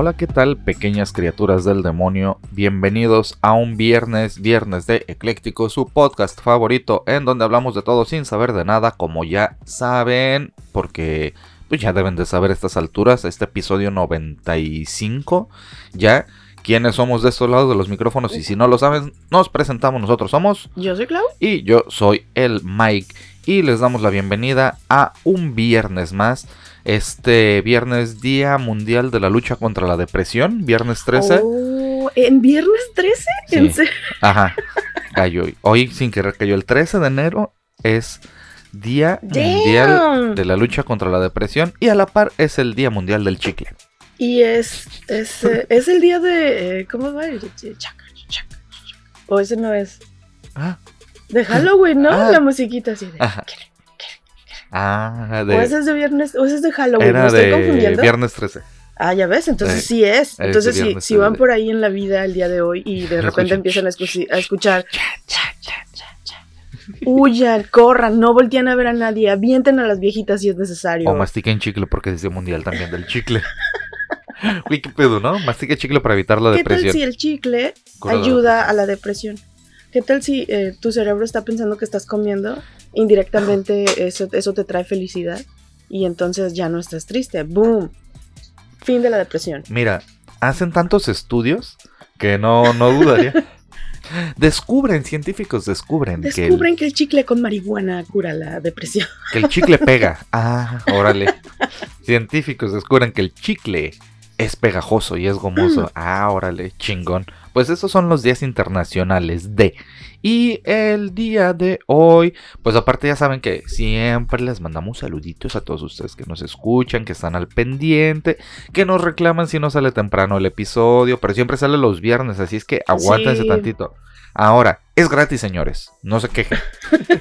Hola, ¿qué tal pequeñas criaturas del demonio? Bienvenidos a un viernes, viernes de Ecléctico, su podcast favorito en donde hablamos de todo sin saber de nada, como ya saben, porque pues ya deben de saber a estas alturas, este episodio 95, ya. ¿Quiénes somos de estos lados de los micrófonos? Y si no lo saben, nos presentamos. Nosotros somos. Yo soy Clau. Y yo soy el Mike. Y les damos la bienvenida a un viernes más este viernes Día Mundial de la Lucha contra la Depresión, viernes 13. ¿En viernes 13? ¿En serio? Ajá, cayó. Hoy sin querer cayó el 13 de enero, es Día Mundial de la Lucha contra la Depresión y a la par es el Día Mundial del Chicle. Y es, es, eh, es el día de... Eh, ¿Cómo va? O ese no es. Ah. De Halloween, ¿no? Ah. La musiquita así de... Ajá. Ah, de... O ese es de viernes, o ese es de Halloween, Era estoy de confundiendo? Viernes 13. Ah, ya ves, entonces sí es. Entonces, si, si van por ahí en la vida el día de hoy y de repente empiezan a, escuchar. Huyan, corran, no voltean a ver a nadie, avienten a las viejitas si es necesario. O mastiquen chicle porque es mundial también del chicle. Uy, qué pedo, ¿no? Mastique chicle para evitar la depresión. ¿Qué tal si el chicle ayuda a la depresión? ¿Qué tal si eh, tu cerebro está pensando que estás comiendo indirectamente eso, eso te trae felicidad y entonces ya no estás triste. ¡Boom! Fin de la depresión. Mira, hacen tantos estudios que no, no dudaría. Descubren, científicos descubren. Descubren que el, chicle con marihuana cura la depresión. Que el chicle pega. Ah, órale. científicos descubren que el chicle es pegajoso y es gomoso. Mm. Ah, órale, chingón. Pues esos son los días internacionales de. Y el día de hoy, pues aparte ya saben que siempre les mandamos saluditos a todos ustedes que nos escuchan, que están al pendiente, que nos reclaman si no sale temprano el episodio, pero siempre sale los viernes, así es que aguántense tantito. Ahora, es gratis, señores, no se quejen.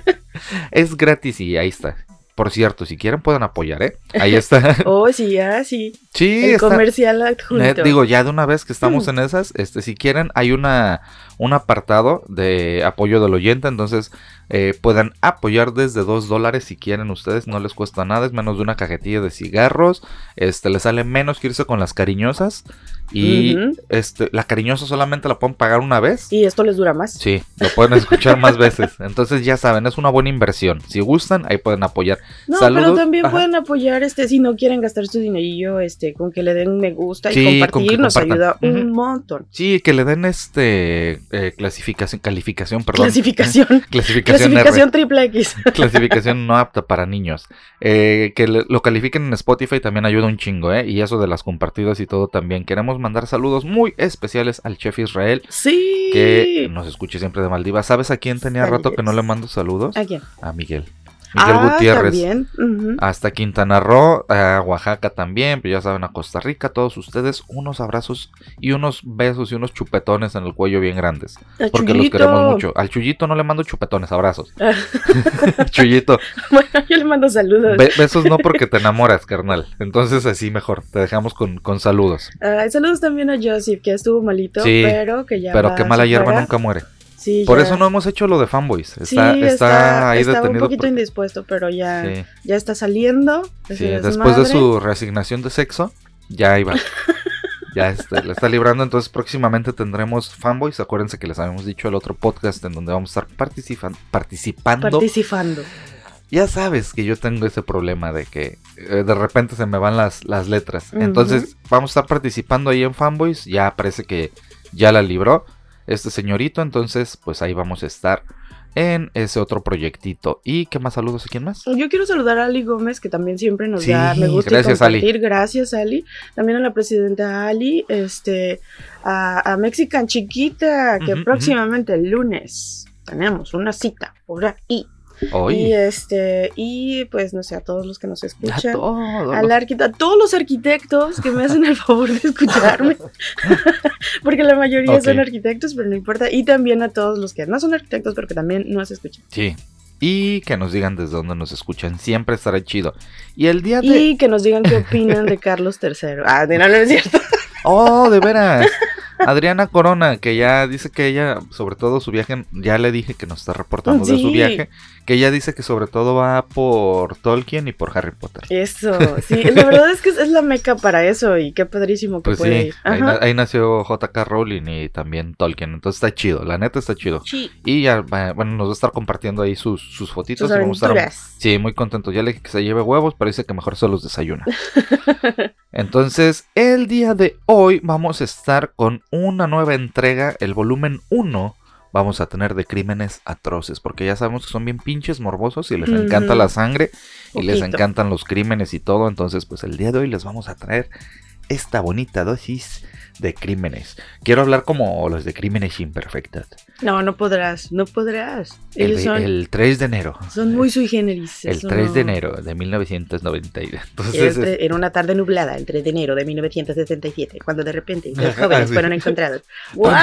es gratis y ahí está. Por cierto, si quieren pueden apoyar, ¿eh? Ahí está. oh, sí, ya, sí. Sí, El comercial adjunto. digo, ya de una vez que estamos mm. en esas, este, si quieren, hay una un apartado de apoyo del oyente, entonces eh, puedan apoyar desde 2 dólares si quieren ustedes, no les cuesta nada, es menos de una cajetilla de cigarros, este, les sale menos que irse con las cariñosas y este, la cariñosa solamente la pueden pagar una vez. Y esto les dura más. Sí, lo pueden escuchar más veces, entonces ya saben, es una buena inversión, si gustan, ahí pueden apoyar. No, pero también pueden apoyar, este, si no quieren gastar su dinerillo, este, con que le den me gusta y compartir, nos ayuda un montón. Sí, que le den este eh, clasificación, calificación, perdón. Clasificación. clasificación, clasificación triple X. clasificación no apta para niños. Eh, que lo califiquen en Spotify también ayuda un chingo, ¿eh? Y eso de las compartidas y todo también. Queremos mandar saludos muy especiales al chef Israel. Sí. Que nos escuche siempre de Maldivas. ¿Sabes a quién tenía rato que no le mando saludos? ¿A quién? A Miguel. Miguel ah, Gutiérrez. Hasta Quintana Roo, a Oaxaca también, pero ya saben, a Costa Rica, todos ustedes, unos abrazos y unos besos y unos chupetones en el cuello bien grandes. porque los queremos mucho. Al Chuyito no le mando chupetones, abrazos. Chuyito. Bueno, yo le mando saludos. besos no porque te enamoras, carnal. Entonces así mejor, te dejamos con, con saludos. saludos también a Joseph, que estuvo malito, pero que ya. Pero que mala hierba nunca muere. Por eso no hemos hecho lo de fanboys. Está, está, ahí estaba un poquito indispuesto, pero ya, ya está saliendo. Sí, después de su reasignación de sexo, ya iba. ya está, la está librando. Entonces, próximamente tendremos fanboys. Acuérdense que les habíamos dicho el otro podcast en donde vamos a estar participando. Participando. Ya sabes que yo tengo ese problema de que eh, de repente se me van las, las letras. Entonces, vamos a estar participando ahí en fanboys. Ya parece que ya la libró este señorito. Entonces, pues ahí vamos a estar en ese otro proyectito. ¿Y qué más saludos a quién más? Yo quiero saludar a Ali Gómez, que también siempre nos da, me gusta gracias, compartir. Gracias, Ali. También a la presidenta Ali, este, a, a Mexican Chiquita, que próximamente el lunes tenemos una cita por ahí. Y este, y pues no sé, a todos los que nos A escuchan. todos Al los- arquitecto, a todos los arquitectos que me hacen el favor de escucharme, porque la mayoría son arquitectos, pero no importa, y también a todos los que no son arquitectos, pero que también nos escuchan. Sí. Y que nos digan desde dónde nos escuchan. Siempre estará chido. Y el día de. Y que nos digan qué opinan de Carlos III. Ah, de- no, no es cierto. Oh, de veras. Adriana Corona, que ya dice que ella, sobre todo su viaje, ya le dije que nos está reportando de su viaje, que ella dice que sobre todo va por Tolkien y por Harry Potter. Eso, sí, la verdad es que es la meca para eso y qué padrísimo que Pues puede sí, ir. ahí, Ajá. na- ahí nació JK Rowling y también Tolkien, entonces está chido, la neta está chido. Sí, Y ya, bueno, nos va a estar compartiendo ahí sus, sus fotitos. sus y vamos a estar aventuras. Sí, muy contento. Ya le dije que se lleve huevos, pero dice que mejor se los desayuna. Entonces, el día de hoy vamos a estar con una nueva entrega, el volumen 1. Vamos a tener de crímenes atroces, porque ya sabemos que son bien pinches morbosos y les encanta la sangre y les encantan los crímenes y todo. Entonces, pues el día de hoy les vamos a traer esta bonita dosis de crímenes. Quiero hablar como los de crímenes imperfectos. No, no podrás, no podrás. El, Ellos de- son, el 3 de enero. son muy sui generis. El eso 3 de no- enero de 1990. Entonces, Era en una tarde nublada, el 3 de enero de 1977, cuando de repente los jóvenes sí. fueron encontrados. Por-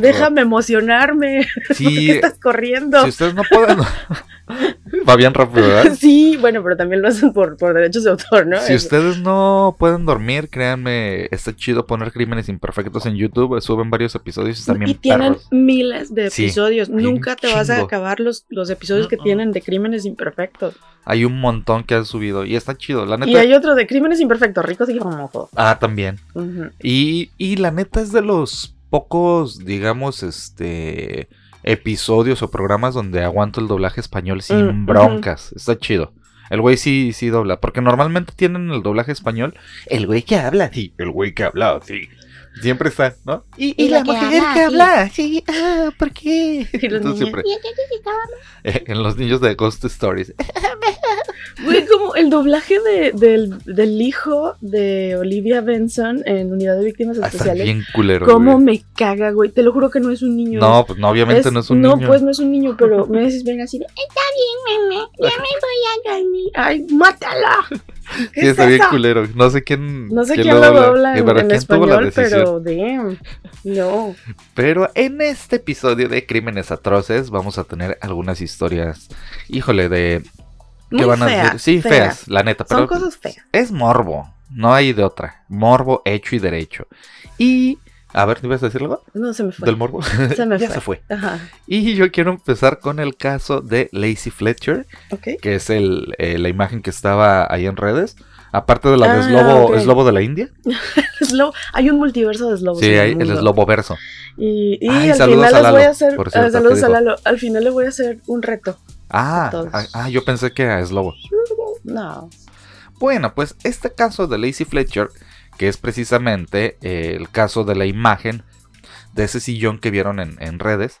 Déjame emocionarme. ¿Por Sí, qué estás corriendo? si ustedes no pueden. Va bien rápido, ¿verdad? Sí, bueno, pero también lo hacen por, por derechos de autor, ¿no? Si ustedes no pueden dormir, créanme, está chido poner crímenes imperfectos en YouTube. Suben varios episodios y y tienen miles de episodios. Nunca te vas a acabar los, los episodios que tienen de crímenes imperfectos. Hay un montón que han subido y está chido, la neta. Y hay otro de crímenes imperfectos, ricos y famosos. Ah, también. Y, y la neta es de los pocos, digamos, este episodios o programas donde aguanto el doblaje español sin Mm, broncas. Está chido. El güey sí, sí dobla. Porque normalmente tienen el doblaje español. El güey que habla, sí. El güey que habla, sí. Siempre está, ¿no? Y, Y la mujer que habla, sí. Ah, ¿por qué? Y los Entonces niños. siempre, eh, en los niños de Ghost Stories. Güey, como el doblaje de, del, del hijo de Olivia Benson en Unidad de Víctimas Ah, Está Especiales. bien culero. ¿Cómo güey. me caga, güey? Te lo juro que no es un niño. No, pues no, obviamente no es un no, niño. pues no es un niño, pero me decís, ven así de, está bien, meme, ya me voy a dormir. Ay, mátala. ¿Qué Sí, es está bien eso? culero. No sé quién. No sé quién, lo dobla Eh, en, en quién tuvo la español, decisión. Pero damn. No. Pero en este episodio de Crímenes Atroces vamos a tener algunas historias, híjole, de... ¿Qué Muy van a decir? Sí, feas, la neta, pero Son cosas feas. es morbo, no hay de otra. Morbo hecho y derecho. Y... A ver, ¿te ibas a decir algo? No, se me fue. Del morbo. Se me ya fue. se fue. Ajá. Y yo quiero empezar con el caso de Lacey Fletcher, que es el, eh, la imagen que estaba ahí en redes. Aparte de la de Ah, Slobo, ok. Slobo de la India. Hay un multiverso de Slobos. Sí, hay el el. Slobo verso. Y, y Ay, al saludos final a les voy a hacer. ah, saludos ¿qué a? Lalo. Al final le voy a hacer un reto. Ah, ah, ah, yo pensé que a Slobo. No. Bueno, pues este caso de Lacey Fletcher, que es precisamente eh, el caso de la imagen de ese sillón que vieron en, en redes,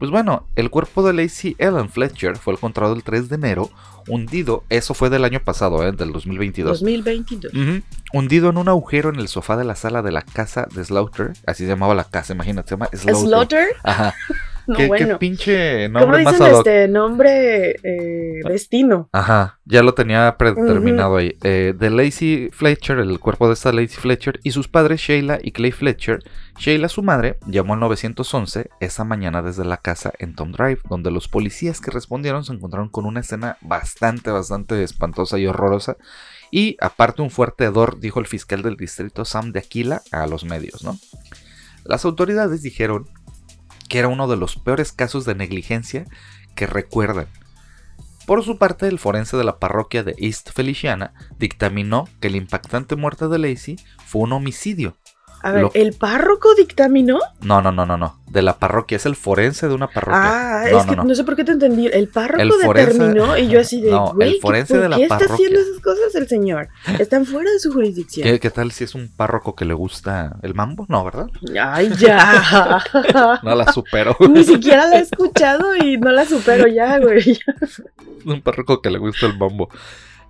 pues bueno, el cuerpo de Lacey Ellen Fletcher fue encontrado el 3 de enero, hundido, eso fue del año pasado, eh, del 2022. 2022. Ujú, Hundido en un agujero en el sofá de la sala de la casa de Slaughter, así se llamaba la casa, imagínate, se llama Slaughter. Slaughter. Ajá. No, ¿Qué, qué bueno. pinche ¿Cómo nombre más dicen este nombre eh, destino? Ajá, ya lo tenía predeterminado ahí. Eh, de Lacey Fletcher, el cuerpo de esta Lacey Fletcher, y sus padres Sheila y Clay Fletcher. Sheila, su madre, llamó al 911 esa mañana desde la casa en Tom Drive, donde los policías que respondieron se encontraron con una escena bastante, bastante espantosa y horrorosa. Y aparte un fuerte hedor, dijo el fiscal del distrito Sam de Aquila a los medios, ¿no? Las autoridades dijeron que era uno de los peores casos de negligencia que recuerdan. Por su parte, el forense de la parroquia de East Feliciana dictaminó que la impactante muerte de Lacey fue un homicidio. A ver, Lo- ¿el párroco dictaminó? No, no, no, no, no. De la parroquia, es el forense de una parroquia. Ah, no, es que no, no. no. sé por qué te entendí. El párroco El forense- determinó y yo así de, No, el güey, ¿qué- forense ¿por de la qué está haciendo esas cosas el señor? Están fuera de su jurisdicción. ¿Qué, qué tal si es un párroco que le gusta el mambo? No, ¿verdad? Ay, ya. No la supero. Ni siquiera la he escuchado y no la supero ya, güey. un párroco que le gusta el mambo.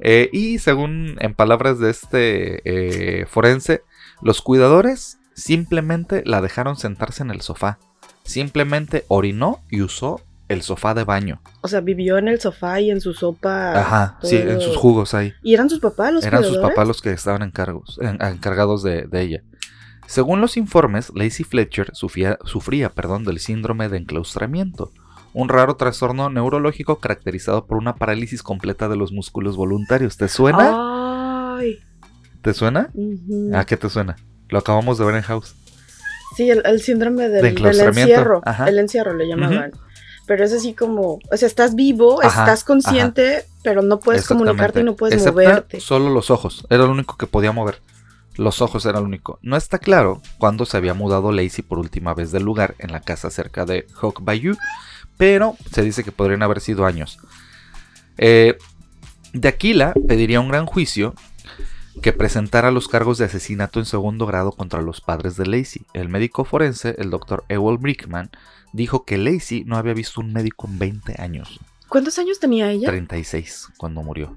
Eh, y según en palabras de este eh, forense, los cuidadores simplemente la dejaron sentarse en el sofá. Simplemente orinó y usó el sofá de baño. O sea, vivió en el sofá y en su sopa. Ajá, sí, en sus jugos ahí. ¿Y eran sus papás los Eran sus papás los que estaban encargos, encargados de, ella. Según los informes, Lacey Fletcher sufría, sufría perdón, del síndrome de enclaustramiento, un raro trastorno neurológico caracterizado por una parálisis completa de los músculos voluntarios. ¿Te suena? Ay. ¿Te suena? ¿A qué te suena? Lo acabamos de ver en House. Sí, el, síndrome del, encierro. El encierro le llamaban. Pero es así como, o sea, estás vivo, estás consciente, pero no puedes comunicarte y no puedes moverte. Solo los ojos, era lo único que podía mover. Los ojos era lo único. No está claro cuándo se había mudado Lacey por última vez del lugar, en la casa cerca de Hawk Bayou, pero se dice que podrían haber sido años. Eh, de Aquila pediría un gran juicio que presentara los cargos de asesinato en segundo grado contra los padres de Lacey. El médico forense, el doctor Ewell Brickman, dijo que Lacey no había visto un médico en 20 años. ¿Cuántos años tenía ella? 36 cuando murió.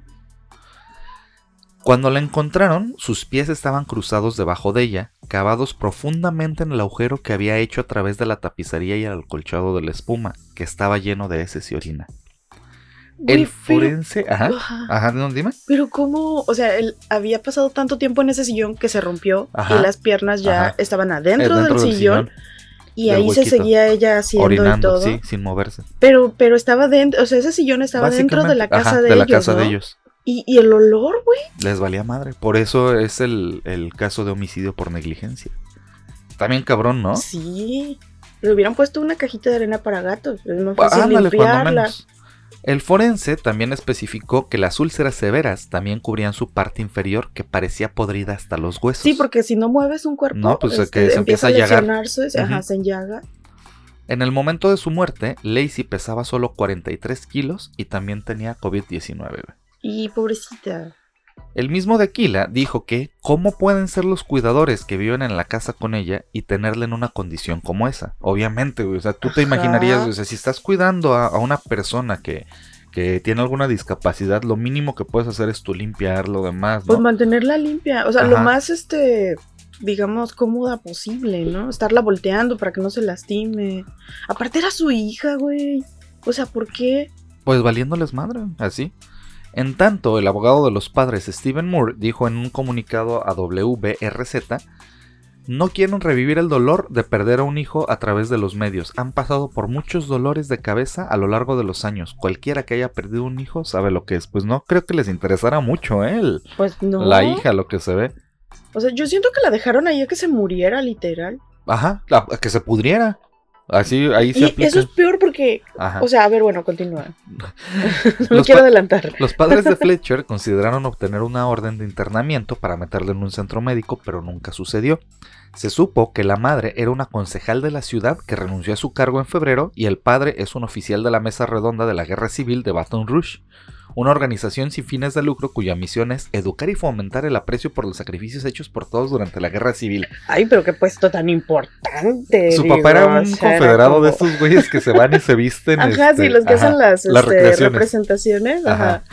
Cuando la encontraron, sus pies estaban cruzados debajo de ella, cavados profundamente en el agujero que había hecho a través de la tapicería y el acolchado de la espuma, que estaba lleno de heces y orina. El forense, ajá, ajá, ¿no, dime. Pero cómo, o sea, él había pasado tanto tiempo en ese sillón que se rompió y las piernas ya estaban adentro del, sillón, y ahí se seguía ella haciendo y todo. Sí, sin moverse. Pero, pero estaba dentro, o sea, ese sillón estaba dentro de la casa de, la casa de ellos. ¿Y, el olor, güey? Les valía madre. Por eso es el, caso de homicidio por negligencia. También cabrón, ¿no? Sí. Le hubieran puesto una cajita de arena para gatos. Es más fácil limpiarla. El forense también especificó que las úlceras severas también cubrían su parte inferior que parecía podrida hasta los huesos. Sí, porque si no mueves un cuerpo, no, pues que este, se empieza, a, llagar. Ajá, se enllaga. En el momento de su muerte, Lacey pesaba solo 43 kilos y también tenía COVID-19. Y pobrecita. El mismo de Aquila dijo que ¿cómo pueden ser los cuidadores que viven en la casa con ella y tenerla en una condición como esa? Obviamente, o sea, tú te imaginarías, o sea, si estás cuidando a, una persona que, que, tiene alguna discapacidad, lo mínimo que puedes hacer es tú limpiar lo demás, ¿no? Pues mantenerla limpia, o sea, lo más, este, digamos, cómoda posible, ¿no? Estarla volteando para que no se lastime. Aparte era su hija, güey. O sea, ¿por qué? Pues valiéndoles madre, así. En tanto, el abogado de los padres Stephen Moore dijo en un comunicado a WBRZ, no quieren revivir el dolor de perder a un hijo a través de los medios. Han pasado por muchos dolores de cabeza a lo largo de los años. Cualquiera que haya perdido un hijo sabe lo que es. Pues no creo que les interesara mucho él. Pues no. La hija, lo que se ve. O sea, yo siento que la dejaron ahí a que se muriera, literal. Ajá, a que se pudriera. Así, ahí se y Eso es peor porque, o sea, a ver, bueno, continúa. no me quiero adelantar. Los padres de Fletcher consideraron obtener una orden de internamiento para meterle en un centro médico, pero nunca sucedió. Se supo que la madre era una concejal de la ciudad que renunció a su cargo en febrero y el padre es un oficial de la mesa redonda de la guerra civil de Baton Rouge una organización sin fines de lucro cuya misión es educar y fomentar el aprecio por los sacrificios hechos por todos durante la guerra civil. Ay, pero qué puesto tan importante. Su papá era un confederado de estos güeyes que se van y se visten. Ajá, sí, este, los que hacen las, este, representaciones. Ajá.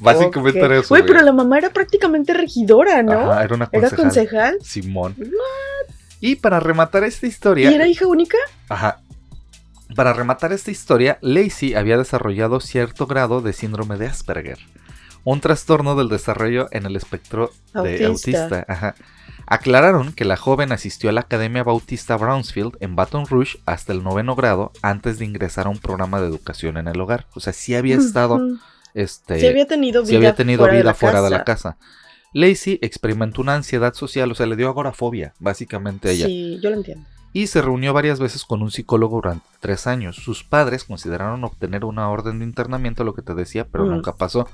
Básicamente era eso. Güey, pero la mamá era prácticamente regidora, ¿no? Ajá, era una concejal. ¿Era concejal? Simón. Y para rematar esta historia. ¿Y era hija única? Ajá. Para rematar esta historia, Lacey había desarrollado cierto grado de síndrome de Asperger, un trastorno del desarrollo en el espectro de autista. Aclararon que la joven asistió a la Academia Bautista Brownsfield en Baton Rouge hasta el noveno grado antes de ingresar a un programa de educación en el hogar. O sea, sí había estado, este, sí había tenido vida, había tenido fuera, vida de fuera de la casa. Lacey experimentó una ansiedad social, o sea, le dio agorafobia, básicamente a ella. Sí, yo lo entiendo y se reunió varias veces con un psicólogo durante tres años. Sus padres consideraron obtener una orden de internamiento, lo que te decía, pero nunca pasó.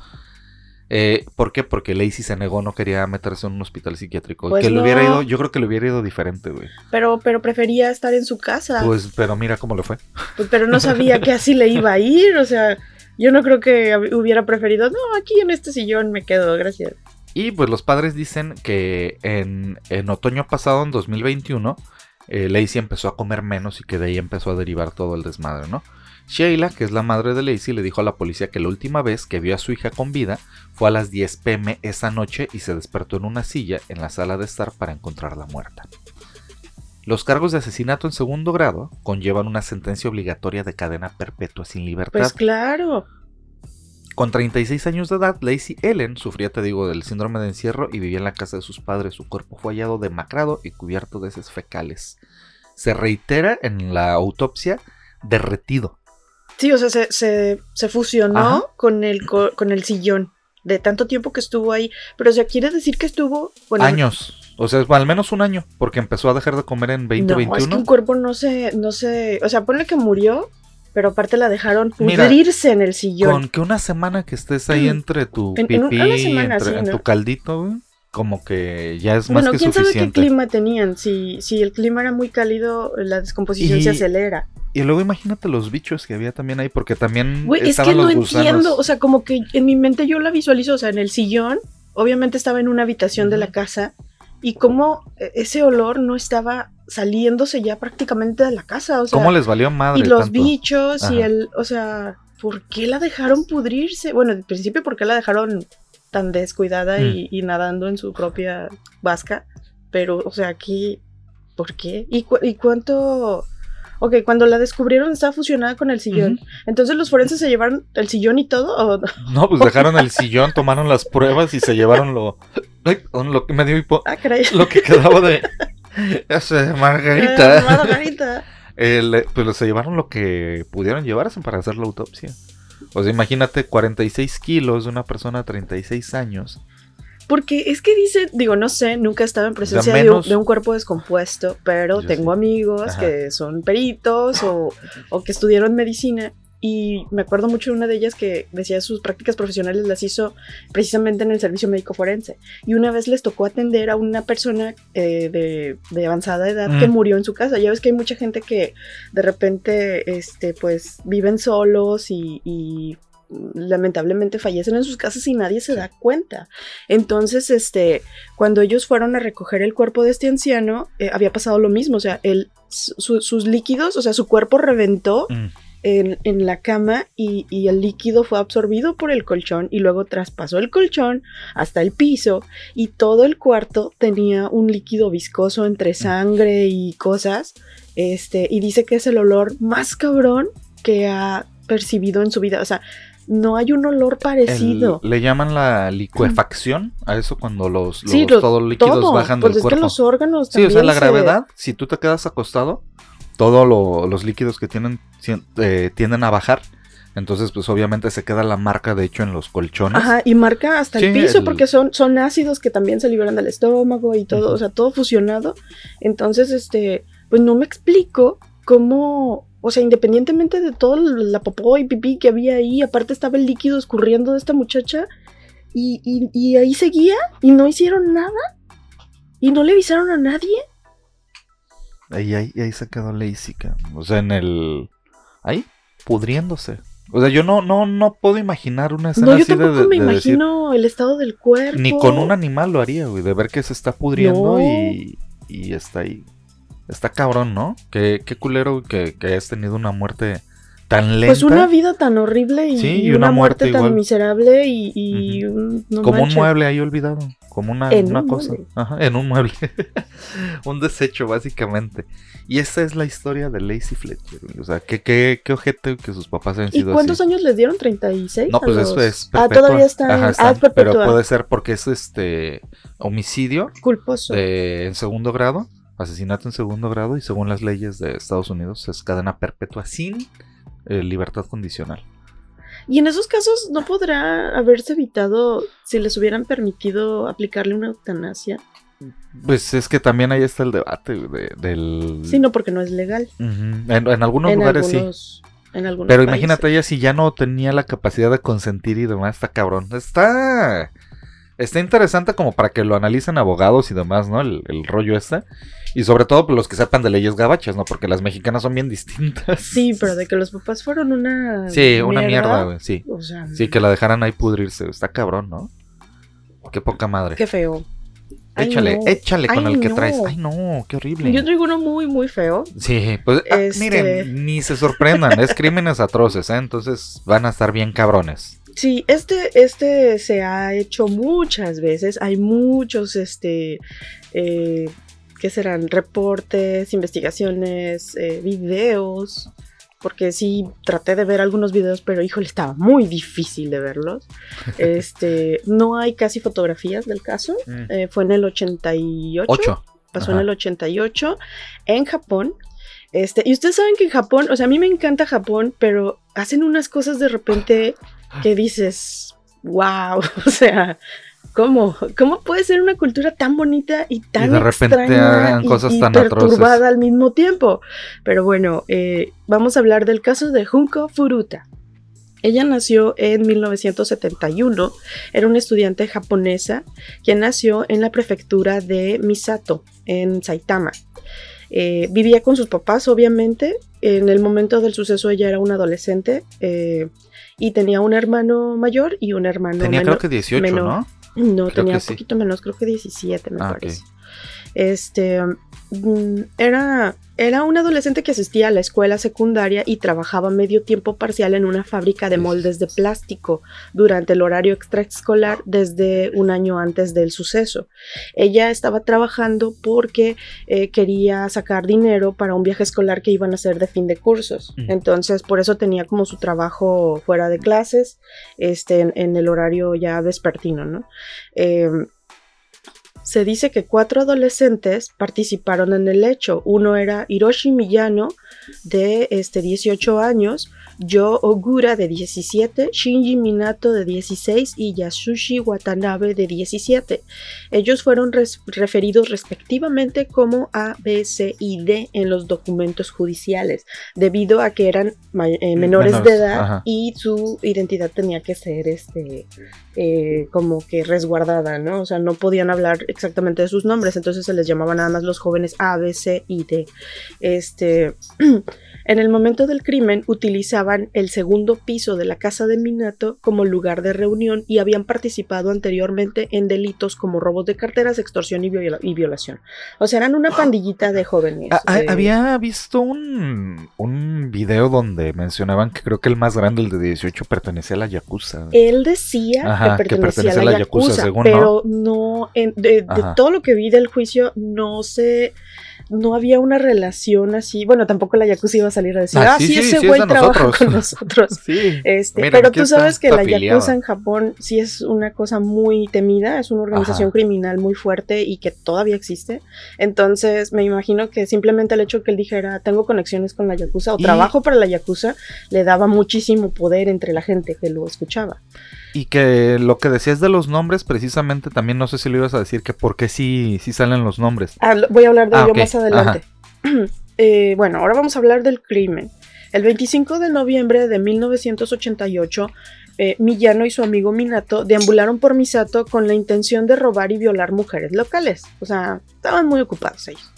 Eh, ¿Por qué? Porque Lacey se negó, no quería meterse en un hospital psiquiátrico. Pues que le hubiera ido, yo creo que le hubiera ido diferente, güey. Pero, pero prefería estar en su casa. Pues, pero mira cómo le fue. Pues, pero no sabía que así le iba a ir, o sea, yo no creo que hubiera preferido, no, aquí en este sillón me quedo, gracias. Y pues los padres dicen que en, en otoño pasado, en 2021, eh, Lacey empezó a comer menos y que de ahí empezó a derivar todo el desmadre, ¿no? Sheila, que es la madre de Lacey, le dijo a la policía que la última vez que vio a su hija con vida fue a las 10 pm esa noche y se despertó en una silla en la sala de estar para encontrarla muerta. Los cargos de asesinato en segundo grado conllevan una sentencia obligatoria de cadena perpetua sin libertad. Pues claro. Con 36 años de edad, Lacey Ellen sufría, te digo, del síndrome de encierro y vivía en la casa de sus padres. Su cuerpo fue hallado demacrado y cubierto de heces fecales. Se reitera en la autopsia derretido. Sí, o sea, se, se, se fusionó Ajá. con el, co- con el sillón de tanto tiempo que estuvo ahí. Pero, o sea, quiere decir que estuvo. Bueno, Años. O sea, al menos un año, porque empezó a dejar de comer en No, es que 2021. un cuerpo no se, no se. O sea, ponle que murió, pero aparte la dejaron pudrirse en el sillón. Con que una semana que estés ahí Mm. entre tu En- pipí, en semana, entre, sí, en ¿no? tu caldito, güey, como que ya es Bueno, más que quién sabe qué clima tenían. Si, si el clima era muy cálido, la descomposición Y- se acelera. Y luego imagínate los bichos que había también ahí, porque también Güey, es que no gusanos. entiendo. O sea, como que en mi mente yo la visualizo. O sea, en el sillón, obviamente estaba en una habitación de la casa. Y como ese olor no estaba saliéndose ya prácticamente de la casa. O sea, ¿Cómo les valió madre y los tanto? bichos y el. O sea, ¿por qué la dejaron pudrirse? Bueno, al principio, ¿por qué la dejaron tan descuidada Mm. y, y nadando en su propia vasca? Pero, o sea, aquí. ¿Por qué? ¿Y, cu- y cuánto.? Ok, cuando la descubrieron estaba fusionada con el sillón. Entonces los forenses se llevaron el sillón y todo. ¿o no? No, pues dejaron el sillón, tomaron las pruebas y se llevaron lo. Lo que me dio hipo- Ah. Lo que quedaba de. Ese Eh, Margarita. Margarita. El, pues se llevaron lo que pudieron llevarse para hacer la autopsia. O sea, imagínate 46 kilos de una persona de 36 años. Porque es que dice, digo, no sé, nunca estaba en presencia de, menos- un, de un cuerpo descompuesto, pero tengo amigos Ajá. que son peritos o, o que estudiaron medicina. Y me acuerdo mucho de una de ellas que decía sus prácticas profesionales las hizo precisamente en el servicio médico forense. Y una vez les tocó atender a una persona eh, de, de avanzada edad que Mm. murió en su casa. Ya ves que hay mucha gente que de repente, este, pues, viven solos y, y lamentablemente fallecen en sus casas y nadie se da cuenta. Entonces, este, cuando ellos fueron a recoger el cuerpo de este anciano, eh, había pasado lo mismo, o sea, el, su- sus líquidos, o sea, su cuerpo reventó Mm. En, en la cama y, y el líquido fue absorbido por el colchón y luego traspasó el colchón hasta el piso y todo el cuarto tenía un líquido viscoso entre sangre y cosas, este, y dice que es el olor más cabrón que ha percibido en su vida, o sea, no hay un olor El- parecido. le llaman la licuefacción a eso cuando los, los Sí, lo- todos los líquidos Todo, bajan pues del es cuerpo. que los órganos Sí, o sea, la se- gravedad, si tú te quedas acostado, todos los líquidos que tienen eh, tienden a bajar. Entonces, pues obviamente se queda la marca, de hecho, en los colchones. Ajá, y marca hasta el piso el- porque son, son ácidos que también se liberan del estómago y todo, o sea, todo fusionado. Entonces, este, pues no me explico cómo, o sea, independientemente de todo la popó y pipí que había ahí, aparte estaba el líquido escurriendo de esta muchacha y, y, y ahí seguía y no hicieron nada y no le avisaron a nadie. Ahí, ahí, ahí se quedó cabrón. O sea, en el. Ahí, pudriéndose. O sea, yo no, no, no puedo imaginar una escena No, yo así de- tampoco de, me de decir, imagino el estado del cuerpo. Ni con un animal lo haría, güey. De ver que se está pudriendo No. y, y está ahí. Está cabrón, ¿no? Qué, qué culero que, que hayas tenido una muerte tan lenta. Pues una vida tan horrible y, Sí, y y una, una muerte, muerte tan miserable y, y un- no como un mueble ahí olvidado. Como una, En una un cosa. mueble. Ajá, en un mueble. un desecho, básicamente. Y esa es la historia de Lacey Fletcher. O sea, qué, qué, qué ojete que sus papás hayan ¿Y sido cuántos así. años les dieron? ¿36? No, pues los- eso es Ah, perpetua. todavía está. Ajá, en- está, ah, es. Pero puede ser porque es este homicidio Culposo. de, en segundo grado, asesinato en segundo grado y según las leyes de Estados Unidos es cadena perpetua sin eh, libertad condicional. Y en esos casos, ¿no podrá haberse evitado si les hubieran permitido aplicarle una eutanasia? Pues es que también ahí está el debate de- del... Sí, no, porque no es legal. En, en algunos en lugares sí. algunos, en algunos Pero países. imagínate ella si ya no tenía la capacidad de consentir y demás, está cabrón. Está. Está interesante como para que lo analicen abogados y demás, ¿no? El, el rollo este. Y sobre todo pues, los que sepan de leyes gabachas, ¿no? Porque las mexicanas son bien distintas. Sí, pero de que los papás fueron una. Sí, una mierda, güey. Sí. O sea, Sí, que la dejaran ahí pudrirse. Está cabrón, ¿no? Qué poca madre. qué feo. Ay, échale, no. échale con Ay, el que no. traes. Ay, no, qué horrible. Yo traigo uno muy, muy feo. Sí, pues ah, Este- miren, ni se sorprendan, es crímenes atroces, ¿eh? Entonces van a estar bien cabrones. Sí, este, este se ha hecho muchas veces. Hay muchos, este, eh, ¿qué serán? Reportes, investigaciones, eh, videos, porque sí traté de ver algunos videos, pero híjole, estaba muy difícil de verlos. Este, no hay casi fotografías del caso. Mm. Eh, fue en el 88. Ocho. Pasó Ajá. en el 88 en Japón. Este, y ustedes saben que en Japón, o sea, a mí me encanta Japón, pero hacen unas cosas de repente que dices, wow, o sea, ¿cómo? ¿Cómo puede ser una cultura tan bonita y tan de repente extraña hagan y- cosas y tan perturbada atroces? al mismo tiempo? Pero bueno, eh, vamos a hablar del caso de Junko Furuta. Ella nació en 1971, era una estudiante japonesa quien nació en la prefectura de Misato, en Saitama. Eh, vivía con sus papás, obviamente. En el momento del suceso ella era una adolescente eh, y tenía un hermano mayor y un hermano Tenía menor. creo que 18, menor. ¿no? No, Creo tenía un sí. poquito menos, creo que 17 me Ah, parece. Este mm, era, era un adolescente que asistía a la escuela secundaria y trabajaba medio tiempo parcial en una fábrica de moldes de plástico durante el horario extraescolar desde un año antes del suceso. Ella estaba trabajando porque eh, quería sacar dinero para un viaje escolar que iban a hacer de fin de cursos. Entonces, por eso tenía como su trabajo fuera de clases, este, en, en el horario ya vespertino, ¿no? Eh, se dice que cuatro adolescentes participaron en el hecho. Uno era Hiroshi Miyano, de este, 18 años, Yo Ogura, de 17, Shinji Minato, de 16, y Yasushi Watanabe, de 17. Ellos fueron referidos respectivamente como A, B, C y D en los documentos judiciales, debido a que eran eh, menores de edad ajá. y su identidad tenía que ser este eh, como que resguardada, ¿no? O sea, no podían hablar exactamente de sus nombres, entonces se les llamaba nada más los jóvenes A, B, C y D. Este, en el momento del crimen utilizaban el segundo piso de la casa de Minato como lugar de reunión y habían participado anteriormente en delitos como robos de carteras, extorsión y, viola- y violación. O sea, eran una pandillita de jóvenes. Ah, ah, eh, Había visto un, un video donde mencionaban que creo que el más grande, el de 18, pertenecía a la Yakuza. Él decía Ajá, que que pertenecía a la, Yakuza, según, pero no, en- de, de todo lo que vi del juicio, no sé, no había una relación así. Bueno, tampoco la Yakuza iba a salir a decir, Ah, ah, sí, ese es güey de trabaja nosotros". con nosotros. Sí. Este, pero tú sabes que la. Yakuza en Japón sí es una cosa muy temida, es una organización Ajá. criminal muy fuerte y que todavía existe. Entonces me imagino que simplemente el hecho que él dijera tengo conexiones con la Yakuza o Y- trabajo para la Yakuza le daba muchísimo poder entre la gente que lo escuchaba. Y que lo que decías de los nombres, precisamente también no sé si lo ibas a decir, que por qué sí, sí salen los nombres. Ah, voy a hablar de Ah, ello más adelante. Eh, bueno, ahora vamos a hablar del crimen. El 25 de noviembre de 1988, eh, Miyano y su amigo Minato deambularon por Misato con la intención de robar y violar mujeres locales. O sea, estaban muy ocupados ellos.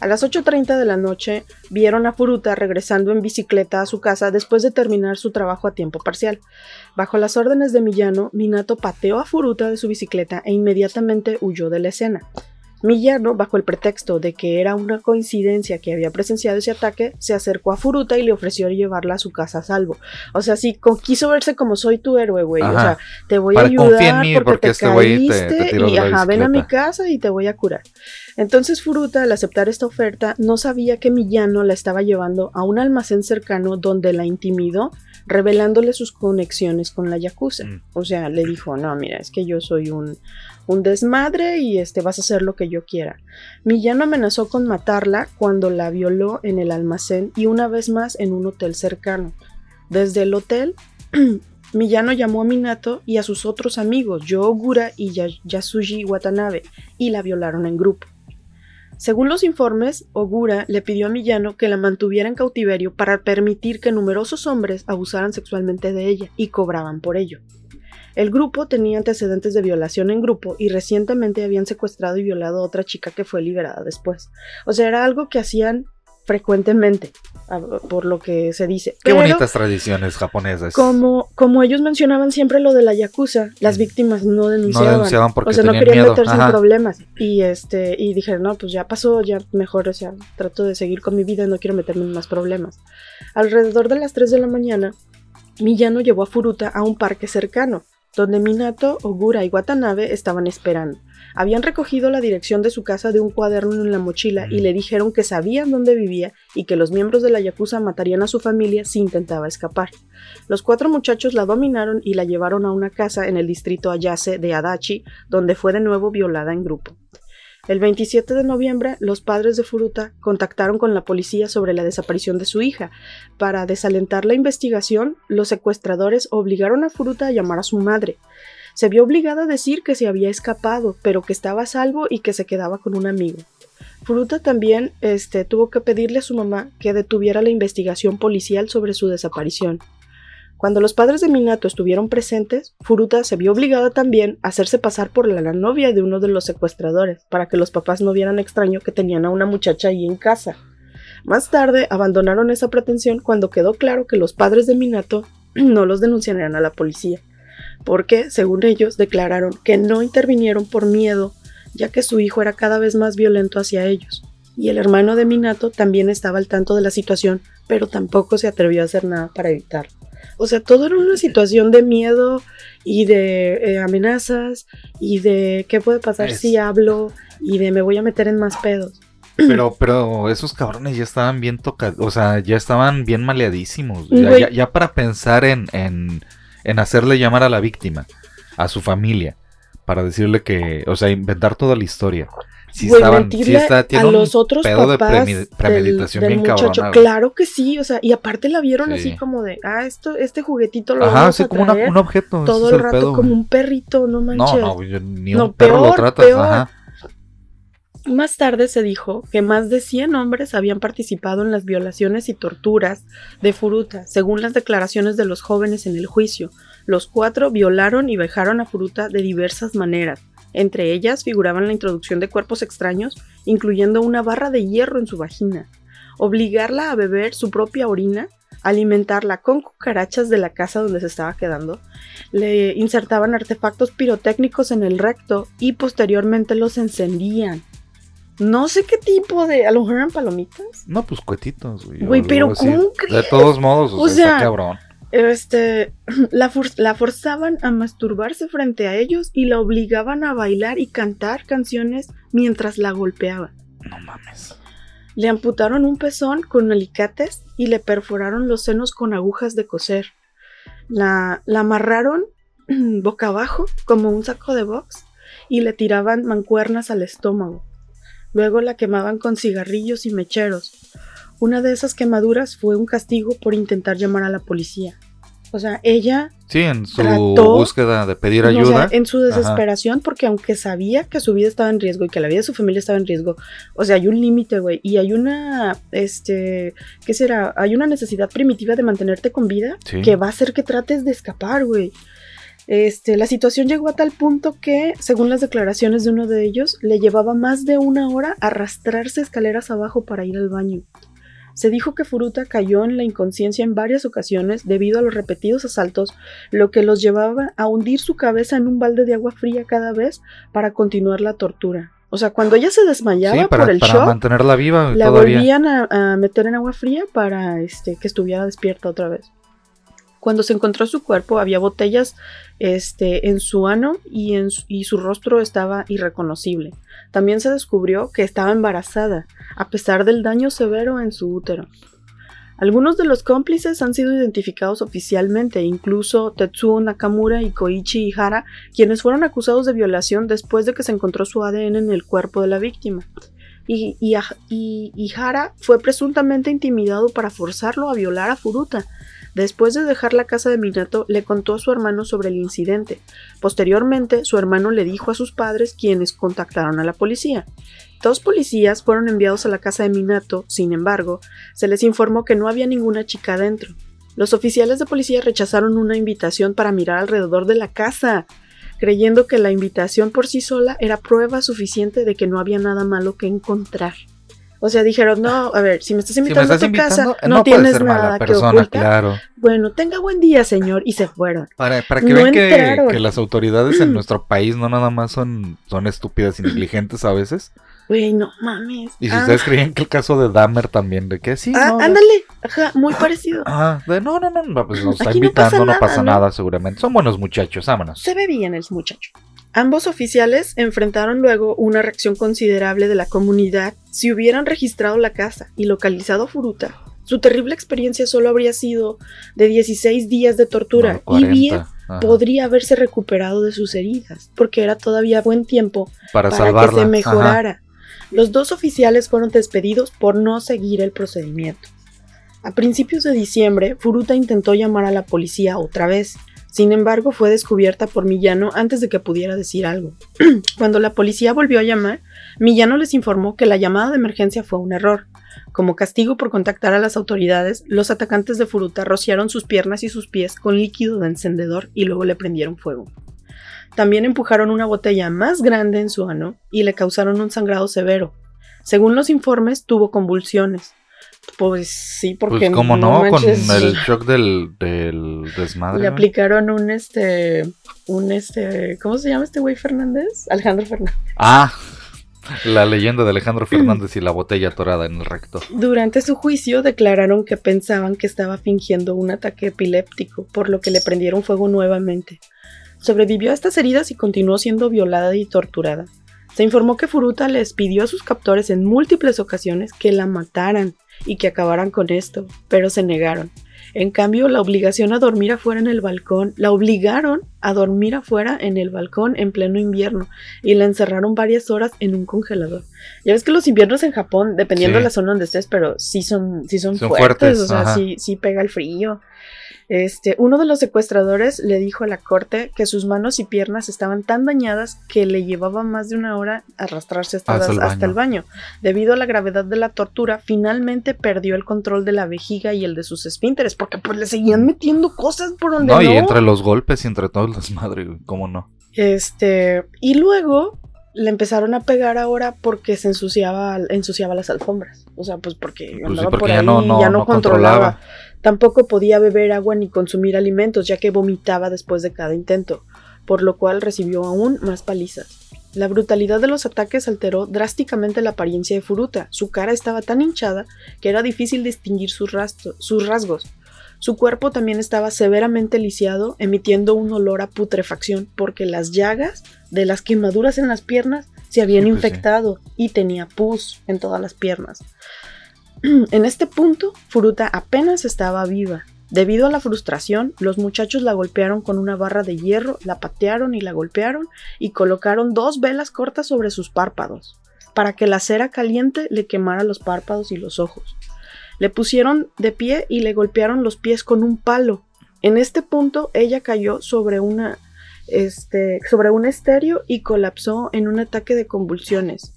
A las 8.30 de la noche vieron a Furuta regresando en bicicleta a su casa después de terminar su trabajo a tiempo parcial. Bajo las órdenes de Miyano, Minato pateó a Furuta de su bicicleta e inmediatamente huyó de la escena. Miyano, bajo el pretexto de que era una coincidencia que había presenciado ese ataque, se acercó a Furuta y le ofreció llevarla a su casa a salvo. O sea, sí, quiso verse como soy tu héroe, güey. O sea, te voy Para- a ayudar mí, porque, porque te este te- caíste te y ajá, ven a mi casa y te voy a curar. Entonces Furuta, al aceptar esta oferta, no sabía que Miyano la estaba llevando a un almacén cercano donde la intimidó, revelándole sus conexiones con la Yakuza. Mm. O sea, le dijo, no, mira, es que yo soy un, un desmadre y este vas a hacer lo que yo quiera. Miyano amenazó con matarla cuando la violó en el almacén y una vez más en un hotel cercano. Desde el hotel, Miyano llamó a Minato y a sus otros amigos, Yo Ogura y Ya- Yasuji Watanabe, y la violaron en grupo. Según los informes, Ogura le pidió a Miyano que la mantuviera en cautiverio para permitir que numerosos hombres abusaran sexualmente de ella y cobraban por ello. El grupo tenía antecedentes de violación en grupo y recientemente habían secuestrado y violado a otra chica que fue liberada después. O sea, era algo que hacían frecuentemente, por lo que se dice. Qué Pero bonitas tradiciones japonesas. como, como ellos mencionaban siempre lo de la yakuza, las Mm. víctimas no no denunciaban. denunciaban porque o sea, no querían miedo. meterse Ajá. en problemas. Y este, y dijeron, no, pues ya pasó, ya mejor, o sea, trato de seguir con mi vida, no quiero meterme en más problemas. Alrededor de las 3 de la mañana, Miyano llevó a Furuta a un parque cercano, donde Minato, Ogura y Watanabe estaban esperando. Habían recogido la dirección de su casa de un cuaderno en la mochila y le dijeron que sabían dónde vivía y que los miembros de la Yakuza matarían a su familia si intentaba escapar. Los cuatro muchachos la dominaron y la llevaron a una casa en el distrito Ayase de Adachi, donde fue de nuevo violada en grupo. El 27 de noviembre, los padres de Furuta contactaron con la policía sobre la desaparición de su hija. Para desalentar la investigación, los secuestradores obligaron a Furuta a llamar a su madre. Se vio obligada a decir que se había escapado, pero que estaba a salvo y que se quedaba con un amigo. Furuta también este, tuvo que pedirle a su mamá que detuviera la investigación policial sobre su desaparición. Cuando los padres de Minato estuvieron presentes, Furuta se vio obligada también a hacerse pasar por la novia de uno de los secuestradores, para que los papás no vieran extraño que tenían a una muchacha ahí en casa. Más tarde abandonaron esa pretensión cuando quedó claro que los padres de Minato no los denunciarían a la policía, porque, según ellos, declararon que no intervinieron por miedo, ya que su hijo era cada vez más violento hacia ellos. Y el hermano de Minato también estaba al tanto de la situación, pero tampoco se atrevió a hacer nada para evitarlo. O sea, todo era una situación de miedo y de eh, amenazas y de qué puede pasar si hablo y de me voy a meter en más pedos. Pero, pero esos cabrones ya estaban bien tocados, o sea, ya estaban bien maleadísimos. Ya, ya, para pensar en, en, en hacerle llamar a la víctima, a su familia, para decirle que, o sea, inventar toda la historia sí estaban, sí está, tiene a los otros pedo de premeditación bien muchacho. Claro que sí, o sea, y aparte la vieron así como de, ah, esto, este juguetito lo Ajá, vamos a como traer un objeto. Todo el rato como un perrito, no manches. No, no, ni un perro lo tratas, ajá. Más tarde se dijo que más de 100 hombres habían participado en las violaciones y torturas de Furuta, según las declaraciones de los jóvenes en el juicio. Los cuatro violaron y vejaron a Furuta de diversas maneras, entre ellas figuraban la introducción de cuerpos extraños, incluyendo una barra de hierro en su vagina, obligarla a beber su propia orina, alimentarla con cucarachas de la casa donde se estaba quedando, le insertaban artefactos pirotécnicos en el recto y posteriormente los encendían. No sé qué tipo de. ¿A lo mejor eran palomitas? No, pues cuetitos, güey. Güey, pero ¿cómo crees? De todos modos, o, sea, cabrón este, la, la, forzaban a masturbarse frente a ellos y la obligaban a bailar y cantar canciones mientras la golpeaban. No mames. Le amputaron un pezón con alicates y le perforaron los senos con agujas de coser. La, la amarraron boca abajo como un saco de box y le tiraban mancuernas al estómago. Luego la quemaban con cigarrillos y mecheros. Una de esas quemaduras fue un castigo por intentar llamar a la policía. O sea, ella. Sí, en su búsqueda de pedir ayuda. en su desesperación, porque aunque sabía que su vida estaba en riesgo y que la vida de su familia estaba en riesgo, o sea, hay un límite, güey. Y hay una. Este. ¿Qué será? Hay una necesidad primitiva de mantenerte con vida que va a hacer que trates de escapar, güey. Este, la situación llegó a tal punto que, según las declaraciones de uno de ellos, le llevaba más de una hora arrastrarse escaleras abajo para ir al baño. Se dijo que Furuta cayó en la inconsciencia en varias ocasiones debido a los repetidos asaltos, lo que los llevaba a hundir su cabeza en un balde de agua fría cada vez para continuar la tortura. O sea, cuando ella se desmayaba por el para mantenerla viva, la volvían a, meter en agua fría para este, que estuviera despierta otra vez. Cuando se encontró su cuerpo había botellas este, en su ano y, en su rostro estaba irreconocible. También se descubrió que estaba embarazada, a pesar del daño severo en su útero. Algunos de los cómplices han sido identificados oficialmente, incluso Tetsuo Nakamura y Koichi Ihara, quienes fueron acusados de violación después de que se encontró su ADN en el cuerpo de la víctima. Y, y Ihara fue presuntamente intimidado para forzarlo a violar a Furuta, Después de dejar la casa de Minato, le contó a su hermano sobre el incidente. Posteriormente, su hermano le dijo a sus padres, quienes contactaron a la policía. Dos policías fueron enviados a la casa de Minato, sin embargo, se les informó que no había ninguna chica dentro. Los oficiales de policía rechazaron una invitación para mirar alrededor de la casa, creyendo que la invitación por sí sola era prueba suficiente de que no había nada malo que encontrar. O sea, dijeron, no, a ver, si me estás invitando a tu casa, no, tienes nada persona, que Claro. Bueno, tenga buen día, señor, y se fueron. Para, para que vean que, las autoridades en nuestro país no nada más son, son estúpidas y negligentes a veces. Güey, no mames. Y si ustedes ah. creían que el caso de Dahmer también, de que sí. Ah, ándale, ajá, muy parecido. Ah, de no, no, no, pues nos está invitando, no pasa, nada, seguramente. Son buenos muchachos, vámonos. Se ve bien el muchacho. Ambos oficiales enfrentaron luego una reacción considerable de la comunidad. Si hubieran registrado la casa y localizado a Furuta, su terrible experiencia solo habría sido de 16 días de tortura y bien podría haberse recuperado de sus heridas, porque era todavía buen tiempo para, que se mejorara. Los dos oficiales fueron despedidos por no seguir el procedimiento. A principios de diciembre, Furuta intentó llamar a la policía otra vez. Sin embargo, fue descubierta por Millano antes de que pudiera decir algo. Cuando la policía volvió a llamar, Millano les informó que la llamada de emergencia fue un error. Como castigo por contactar a las autoridades, los atacantes de Furuta rociaron sus piernas y sus pies con líquido de encendedor y luego le prendieron fuego. También empujaron una botella más grande en su ano y le causaron un sangrado severo. Según los informes, tuvo convulsiones. Pues sí, porque pues cómo no, con el shock del, desmadre. Le aplicaron un este, un este, ¿cómo se llama este güey Fernández? Alejandro Fernández. Ah, la leyenda de Alejandro Fernández y la botella atorada en el recto. Durante su juicio declararon que pensaban que estaba fingiendo un ataque epiléptico, por lo que le prendieron fuego nuevamente. Sobrevivió a estas heridas y continuó siendo violada y torturada. Se informó que Furuta les pidió a sus captores en múltiples ocasiones que la mataran y que acabaran con esto, pero se negaron. En cambio, la obligación a dormir afuera en el balcón, la obligaron a dormir afuera en el balcón en pleno invierno y la encerraron varias horas en un congelador. Ya ves que los inviernos en Japón, dependiendo de la zona donde estés, pero sí son, sí son, fuertes, o sea, sí, sí pega el frío. Este, uno de los secuestradores le dijo a la corte que sus manos y piernas estaban tan dañadas que le llevaba más de una hora arrastrarse hasta, el, baño. Debido a la gravedad de la tortura, finalmente perdió el control de la vejiga y el de sus esfínteres, porque pues le seguían metiendo cosas por donde no. No, y entre los golpes y entre todos los madres, ¿cómo no? Este, y luego le empezaron a pegar ahora porque se ensuciaba, ensuciaba las alfombras. O sea, pues porque pues andaba por ahí no, ya no, controlaba. Tampoco podía beber agua ni consumir alimentos, ya que vomitaba después de cada intento, por lo cual recibió aún más palizas. La brutalidad de los ataques alteró drásticamente la apariencia de Furuta. Su cara estaba tan hinchada que era difícil distinguir sus, sus rasgos. Su cuerpo también estaba severamente lisiado, emitiendo un olor a putrefacción, porque las llagas de las quemaduras en las piernas se habían pues infectado y tenía pus en todas las piernas. En este punto, Furuta apenas estaba viva. Debido a la frustración, los muchachos la golpearon con una barra de hierro, la patearon y la golpearon y colocaron dos velas cortas sobre sus párpados, para que la cera caliente le quemara los párpados y los ojos. Le pusieron de pie y le golpearon los pies con un palo. En este punto, ella cayó sobre este, sobre un estéreo y colapsó en un ataque de convulsiones.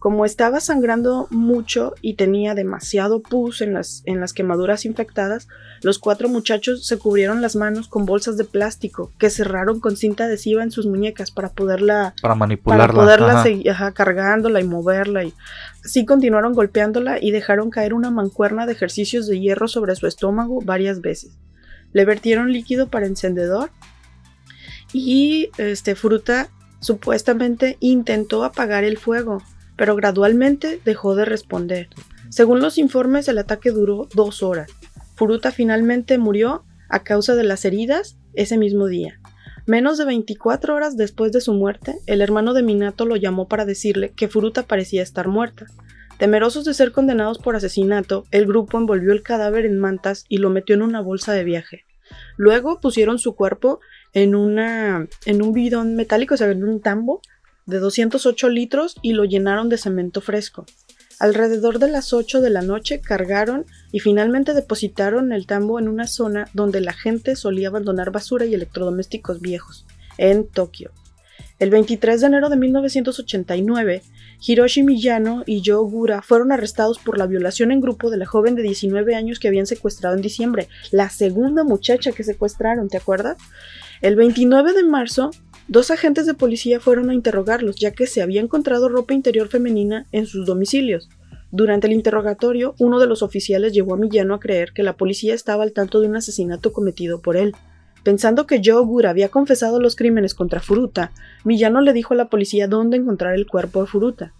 Como estaba sangrando mucho y tenía demasiado pus en las, en las quemaduras infectadas, los cuatro muchachos se cubrieron las manos con bolsas de plástico que cerraron con cinta adhesiva en sus muñecas para poderla para manipularla, para poderla seguir cargándola y moverla. Y así continuaron golpeándola y dejaron caer una mancuerna de ejercicios de hierro sobre su estómago varias veces. Le vertieron líquido para encendedor y este Fruta supuestamente intentó apagar el fuego, pero gradualmente dejó de responder. Según los informes, el ataque duró dos horas. Furuta finalmente murió a causa de las heridas ese mismo día. Menos de 24 horas después de su muerte, el hermano de Minato lo llamó para decirle que Furuta parecía estar muerta. Temerosos de ser condenados por asesinato, el grupo envolvió el cadáver en mantas y lo metió en una bolsa de viaje. Luego pusieron su cuerpo en, una, en un bidón metálico, o sea, en un tambo, de 208 litros y lo llenaron de cemento fresco. Alrededor de las 8 de la noche cargaron y finalmente depositaron el tambo en una zona donde la gente solía abandonar basura y electrodomésticos viejos, en Tokio. El 23 de enero de 1989, Hiroshi Miyano y Joe Gura fueron arrestados por la violación en grupo de la joven de 19 años que habían secuestrado en diciembre, la segunda muchacha que secuestraron, ¿te acuerdas? El 29 de marzo, Dos agentes de policía fueron a interrogarlos, ya que se había encontrado ropa interior femenina en sus domicilios. Durante el interrogatorio, uno de los oficiales llevó a Millano a creer que la policía estaba al tanto de un asesinato cometido por él. Pensando que Joe Gura había confesado los crímenes contra Furuta, Millano le dijo a la policía dónde encontrar el cuerpo de Furuta.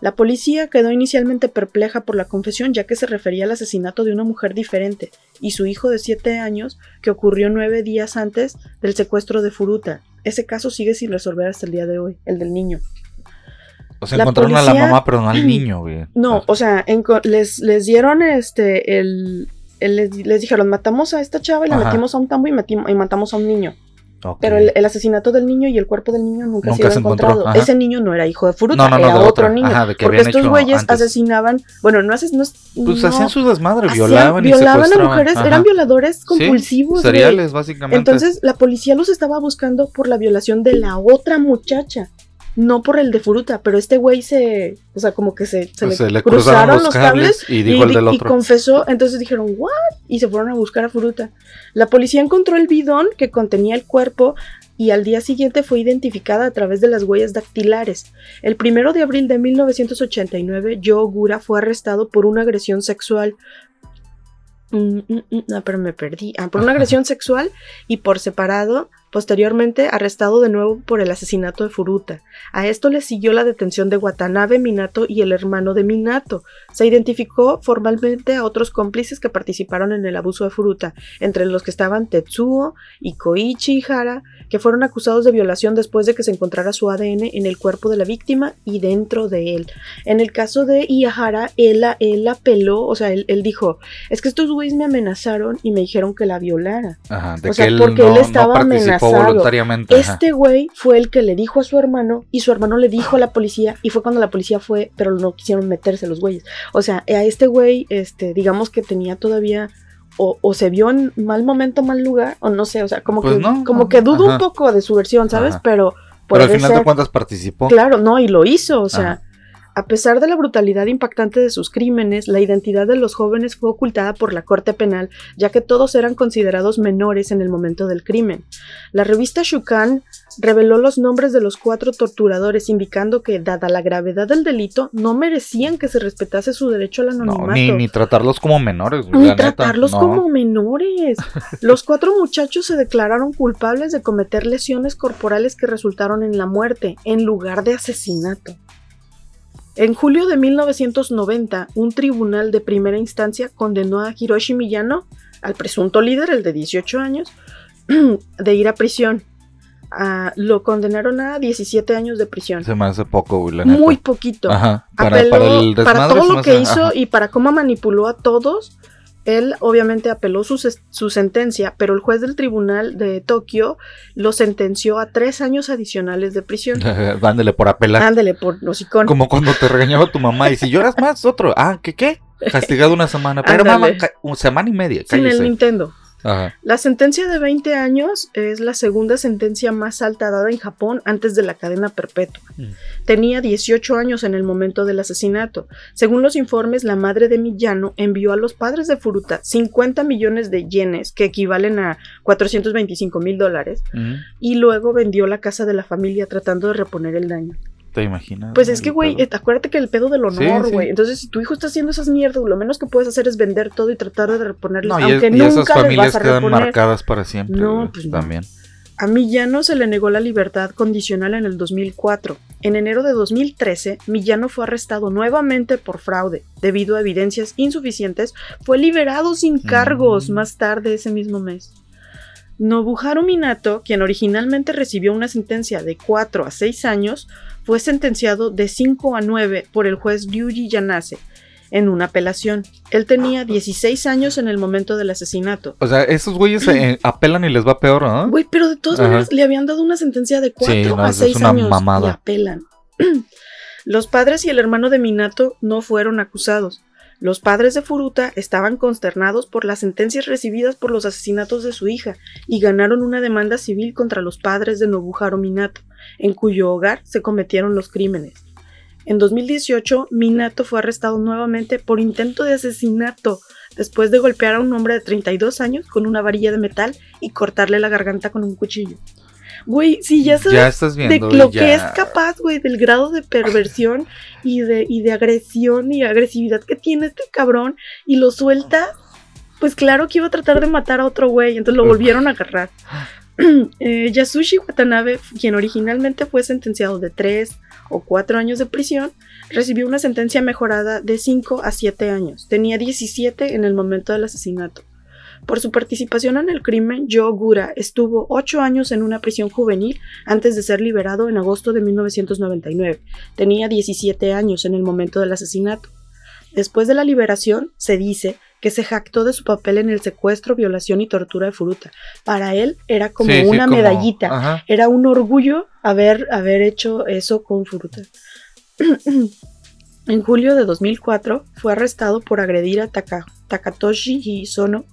La policía quedó inicialmente perpleja por la confesión ya que se refería al asesinato de una mujer diferente y su hijo de siete años que ocurrió nueve días antes del secuestro de Furuta. Ese caso sigue sin resolver hasta el día de hoy, el del niño. O sea, La encontraron a la mamá, pero no al niño, güey. No, o sea, les, les dieron este, el, el- les, les dijeron, matamos a esta chava y la Ajá. metimos a un tambo y, metim- y matamos a un niño. Pero el, el asesinato del niño y el cuerpo del niño nunca, se encontró, encontrado. ajá. Ese niño no era hijo de Furuta, No, no, no, era de otro niño. Ajá, de que porque estos güeyes antes. asesinaban, bueno, no haces, no, Pues hacían su desmadre, hacían- violaban y violaban a mujeres, Ajá. eran violadores compulsivos. Seriales, básicamente. Entonces la policía los estaba buscando por la violación de la otra muchacha, no por el de Furuta, pero este güey se, o sea, como que se, se le, cruzaron, los cables, y dijo el y confesó, entonces dijeron, ¿what? Y se fueron a buscar a Furuta. La policía encontró el bidón que contenía el cuerpo y al día siguiente fue identificada a través de las huellas dactilares. El primero de abril de 1989, Joe Ogura fue arrestado por una agresión sexual. Mm, mm, mm, no, pero me perdí. Ah, por una agresión sexual y por separado, posteriormente arrestado de nuevo por el asesinato de Furuta. A esto le siguió la detención de Watanabe Minato y el hermano de Minato. Se identificó formalmente a otros cómplices que participaron en el abuso de Furuta, entre los que estaban Tetsuo y Koichi Ihara, que fueron acusados de violación después de que se encontrara su ADN en el cuerpo de la víctima y dentro de él. En el caso de Ihara, él, él apeló, o sea, él, él dijo, es que estos güeyes me amenazaron y me dijeron que la violara. Ajá, de o que sea, él porque no, él no estaba participó voluntariamente. Este güey fue el que le dijo a su hermano y su hermano le dijo a la policía y fue cuando la policía fue, pero no quisieron meterse los güeyes. O sea, a este güey, este, digamos que tenía todavía o, o se vio en mal momento, mal lugar, o no sé, o sea, como Pues que no, como que dudo ajá. un poco de su versión, ¿sabes? Ajá. Pero Pero al final ser. de cuentas participó. Claro, no, y lo hizo, o sea, Ajá. A pesar de la brutalidad impactante de sus crímenes, la identidad de los jóvenes fue ocultada por la Corte Penal, ya que todos eran considerados menores en el momento del crimen. La revista Shukan reveló los nombres de los cuatro torturadores, indicando que, dada la gravedad del delito, no merecían que se respetase su derecho al No, anonimato. ni, ni tratarlos como menores. güey, Ni la neta, tratarlos no. como menores. Los cuatro muchachos se declararon culpables de cometer lesiones corporales que resultaron en la muerte, en lugar de asesinato. En julio de 1990, un tribunal de primera instancia condenó a Hiroshi Miyano, al presunto líder, el de 18 años, de ir a prisión. Ah, lo condenaron a 17 años de prisión. Se me hace poco, güey, la neta. Muy poquito Ajá. Para, apeló para el para desmadre todo lo que hace- hizo ajá. y para cómo manipuló a todos. Él obviamente apeló su, su sentencia, pero el juez del tribunal de Tokio lo sentenció a tres años adicionales de prisión. Dándole por apelar. Ándele por hocicón. Como cuando te regañaba tu mamá y si lloras más, otro. Ah, ¿qué qué? Castigado una semana. Pero mamá, una semana y media. Sin el Cállese. Nintendo. Ajá. La sentencia de 20 años es la segunda sentencia más alta dada en Japón antes de la cadena perpetua. Mm. Tenía 18 años en el momento del asesinato. Según los informes, la madre de Miyano envió a los padres de Furuta 50 millones de yenes, que equivalen a 425 mil dólares, Ujú. y luego vendió la casa de la familia tratando de reponer el daño. ¿Te imaginas? Pues es que, güey, eh, acuérdate que el pedo del honor, Sí, sí. güey. Entonces, si tu hijo está haciendo esas mierdas, lo menos que puedes hacer es vender todo y tratar de reponerles, No, y, aunque es- y esas nunca les familias vas a quedan reponer. marcadas para siempre. No, pues no. También. A Millano se le negó la libertad condicional en el 2004. En enero de 2013, Millano fue arrestado nuevamente por fraude. Debido a evidencias insuficientes, fue liberado sin cargos Mm. más tarde ese mismo mes. Nobuharu Minato, quien originalmente recibió una sentencia de 4 a 6 años, fue sentenciado de 5 a 9 por el juez Ryuji Yanase en una apelación. Él tenía 16 años en el momento del asesinato. O sea, esos güeyes eh, apelan y les va peor, ¿no? Güey, pero de todas Ajá. maneras le habían dado una sentencia de 4 Sí, no, a eso es 6 una años mamada. y apelan. Los padres y el hermano de Minato no fueron acusados. Los padres de Furuta estaban consternados por las sentencias recibidas por los asesinatos de su hija y ganaron una demanda civil contra los padres de Nobuharu Minato, en cuyo hogar se cometieron los crímenes. En 2018, Minato fue arrestado nuevamente por intento de asesinato después de golpear a un hombre de 32 años con una varilla de metal y cortarle la garganta con un cuchillo. Güey, si ya sabes Ya estás de viendo. lo y que es capaz, güey, del grado de perversión y de, y de agresión y agresividad que tiene este cabrón y lo suelta, pues claro que iba a tratar de matar a otro güey, entonces lo volvieron a agarrar. Eh, Yasushi Watanabe, quien originalmente fue sentenciado de 3 o 4 años de prisión, recibió una sentencia mejorada de 5 a 7 años. Tenía 17 en el momento del asesinato. Por su participación en el crimen, Joe Ogura estuvo ocho años en una prisión juvenil antes de ser liberado en agosto de 1999. Tenía 17 años en el momento del asesinato. Después de la liberación, se dice que se jactó de su papel en el secuestro, violación y tortura de Furuta. Para él era como Sí, sí, una como- medallita, ajá. era un orgullo haber, haber hecho eso con Furuta. en julio de 2004 fue arrestado por agredir a Taka- Takatoshi Hisono,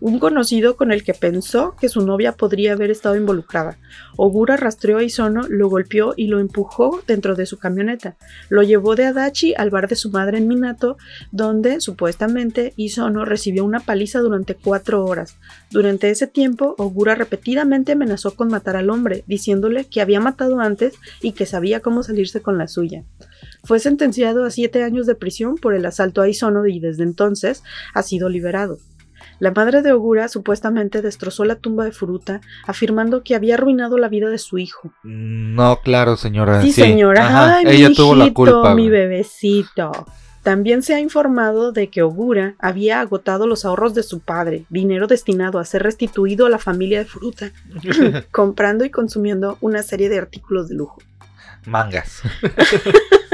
un conocido con el que pensó que su novia podría haber estado involucrada. Ogura rastreó a Isono, lo golpeó y lo empujó dentro de su camioneta. Lo llevó de Adachi al bar de su madre en Minato, donde supuestamente Isono recibió una paliza durante cuatro horas. Durante ese tiempo, Ogura repetidamente amenazó con matar al hombre, diciéndole que había matado antes y que sabía cómo salirse con la suya. Fue sentenciado a siete años de prisión por el asalto a Isono y desde entonces ha sido liberado. La madre de Ogura supuestamente destrozó la tumba de Furuta, afirmando que había arruinado la vida de su hijo. No, claro, señora. Sí, sí. señora. Ajá, Ay, Ella mi tuvo la culpa. mi bebecito. También se ha informado de que Ogura había agotado los ahorros de su padre, dinero destinado a ser restituido a la familia de Furuta, comprando y consumiendo una serie de artículos de lujo. Mangas.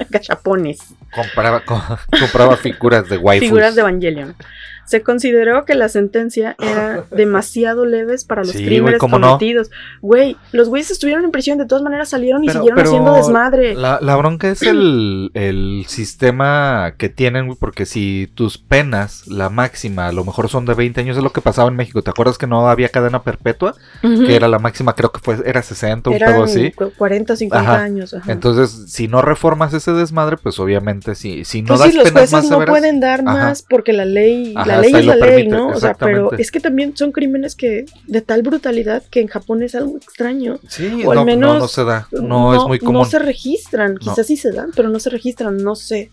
Gachapones. Compraba, co- compraba figuras de waifus. figuras de Evangelion. Se consideró que la sentencia era demasiado leves para los Sí, crímenes ¿cómo no? cometidos. Güey, los güeyes estuvieron en prisión, de todas maneras salieron y Pero- siguieron pero haciendo desmadre. La, la bronca es el, el sistema que tienen, güey, porque si tus penas, la máxima, a lo mejor son de 20 años, es lo que pasaba en México. ¿Te acuerdas que no había cadena perpetua? Que era la máxima, creo que fue, era 60, un Eran pedo así. cu- 40 o 50 Ajá. años. ajá. Entonces, si no reformas ese desmadre, pues obviamente si, si no Pues das sí, los jueces más no severas, pueden dar Ajá. más porque la ley, Ajá, la ley es la ley, permite, ¿no? O sea, pero es que también son crímenes que de tal brutalidad que en Japón es algo extraño. Sí, o al no, no, menos no se da. No, es muy común. No se registran, quizás sí se dan, pero no se registran, no sé.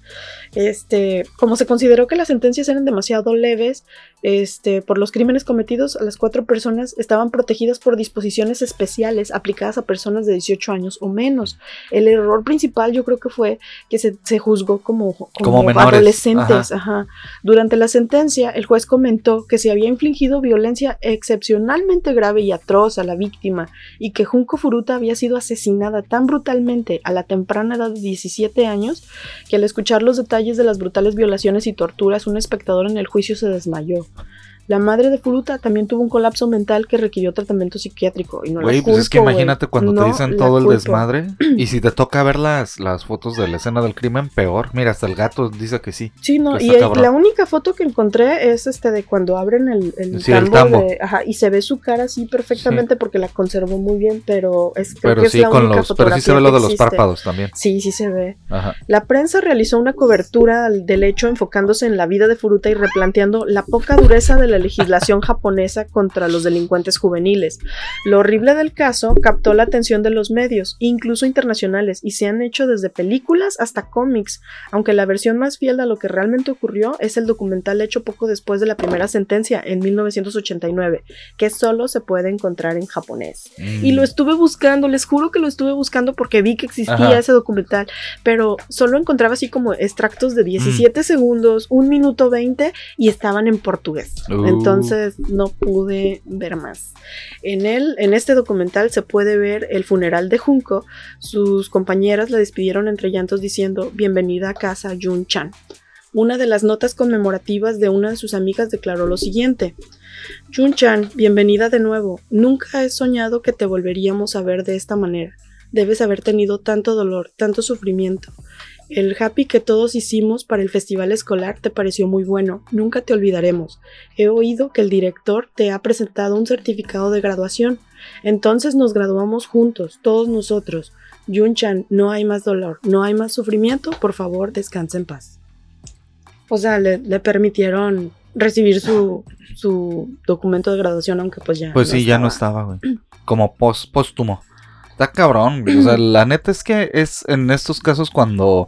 Este, como se consideró que las sentencias eran demasiado leves, este, por los crímenes cometidos, las cuatro personas estaban protegidas por disposiciones especiales aplicadas a personas de 18 años o menos. El error principal yo creo que fue que se, se juzgó como, como, Como adolescentes. Ajá. Durante la sentencia, el juez comentó que se había infligido violencia excepcionalmente grave y atroz a la víctima y que Junko Furuta había sido asesinada tan brutalmente a la temprana edad de 17 años que al escuchar los detalles de las brutales violaciones y torturas un espectador en el juicio se desmayó. La madre de Furuta también tuvo un colapso mental que requirió tratamiento psiquiátrico y no la Güey, pues es que imagínate cuando No te dicen todo el culpo. desmadre. Y si te toca ver las, las fotos de la escena del crimen, peor. Mira, hasta el gato dice que sí. Sí, no, y cabrón. la única foto que encontré es este de cuando abren el, el Sí, el tambo, tambo. de- ajá, y se ve su cara así perfectamente porque la conservó muy bien, pero es creo Pero que es sí, la con única los. Pero sí se ve lo de los párpados también. Sí, sí se ve. Ajá. La prensa realizó una cobertura del hecho enfocándose en la vida de Furuta y replanteando la poca dureza de la legislación japonesa contra los delincuentes juveniles. Lo horrible del caso captó la atención de los medios, incluso internacionales, y se han hecho desde películas hasta cómics, aunque la versión más fiel a lo que realmente ocurrió es el documental hecho poco después de la primera sentencia, en 1989, que solo se puede encontrar en japonés. Y lo Mm. estuve buscando, les juro que lo estuve buscando porque vi que existía Ajá. ese documental, pero solo encontraba así como extractos Mm. de 17 segundos, un minuto 20 y estaban en portugués. Uh. Entonces no pude ver más. En él, en este documental se puede ver el funeral de Junko. Sus compañeras la despidieron entre llantos diciendo bienvenida a casa Jun Chan. Una de las notas conmemorativas de una de sus amigas declaró lo siguiente. Jun-chan, bienvenida de nuevo. Nunca he soñado que te volveríamos a ver de esta manera. Debes haber tenido tanto dolor, tanto sufrimiento. El happy que todos hicimos para el festival escolar te pareció muy bueno. Nunca te olvidaremos. He oído que el director te ha presentado un certificado de graduación. Entonces nos graduamos juntos, todos nosotros. Jun-chan, no hay más dolor, no hay más sufrimiento. Por favor, descansa en paz. O sea, le, le permitieron recibir su, su documento de graduación, aunque pues ya. Pues sí, ya no estaba, güey. Como pos- póstumo. Está cabrón, güey. O sea, la neta es que es en estos casos cuando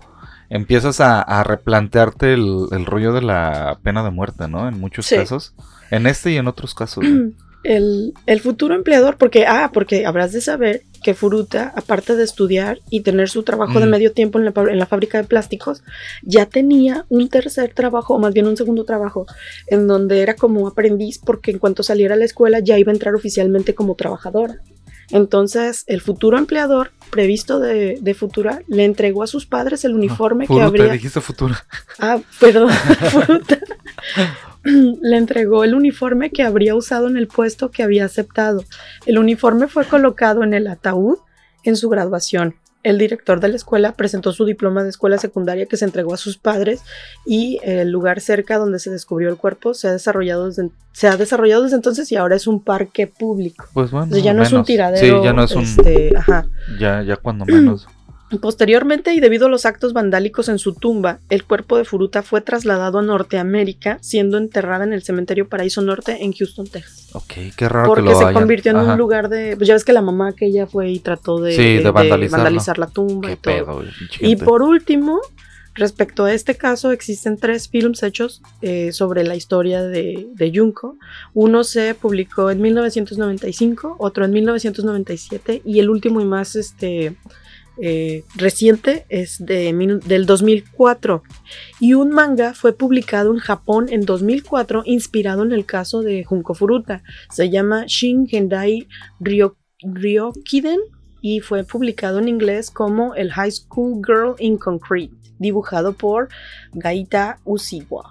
empiezas a, a replantearte el, el rollo de la pena de muerte, ¿no? En muchos Sí. casos. En este y en otros casos. güey. El, el, futuro empleador, porque, ah, porque habrás de saber que Furuta, aparte de estudiar y tener su trabajo de medio tiempo en la, en la fábrica de plásticos, ya tenía un tercer trabajo, o más bien un segundo trabajo, en donde era como aprendiz, porque en cuanto saliera a la escuela ya iba a entrar oficialmente como trabajadora. Entonces, el futuro empleador previsto de, de Futura le entregó a sus padres el uniforme que Furuta, habría. dijiste futuro. Ah, perdón, Furuta. Le entregó el uniforme que habría usado en el puesto que había aceptado. El uniforme fue colocado en el ataúd en su graduación. El director de la escuela presentó su diploma de escuela secundaria que se entregó a sus padres y el lugar cerca donde se descubrió el cuerpo se ha desarrollado desde, se ha desarrollado desde entonces y ahora es un parque público. Pues bueno. Ya no es un tiradero. Sí, ya no es un. este, ajá. Ya, ya cuando menos. Posteriormente, y debido a los actos vandálicos en su tumba, el cuerpo de Furuta fue trasladado a Norteamérica, siendo enterrada en el cementerio Paraíso Norte en Houston, Texas. Ok, qué raro Porque que lo se hayan. convirtió en Ajá. un lugar de. Pues ya ves que la mamá que ella fue y trató de, Sí, de vandalizarlo. vandalizar la tumba y Qué todo. pedo, güey, pinche Y por último, respecto a este caso, existen tres films hechos eh, sobre la historia de, de Junko. Uno se publicó en 1995, otro en 1997 y el último y más este, eh, reciente es de, del 2004. Y un manga fue publicado en Japón en 2004 inspirado en el caso de Junko Furuta. Se llama Shin Gendai Ryo- Ryokiden y fue publicado en inglés como El High School Girl in Concrete, dibujado por Gaita Usiwa.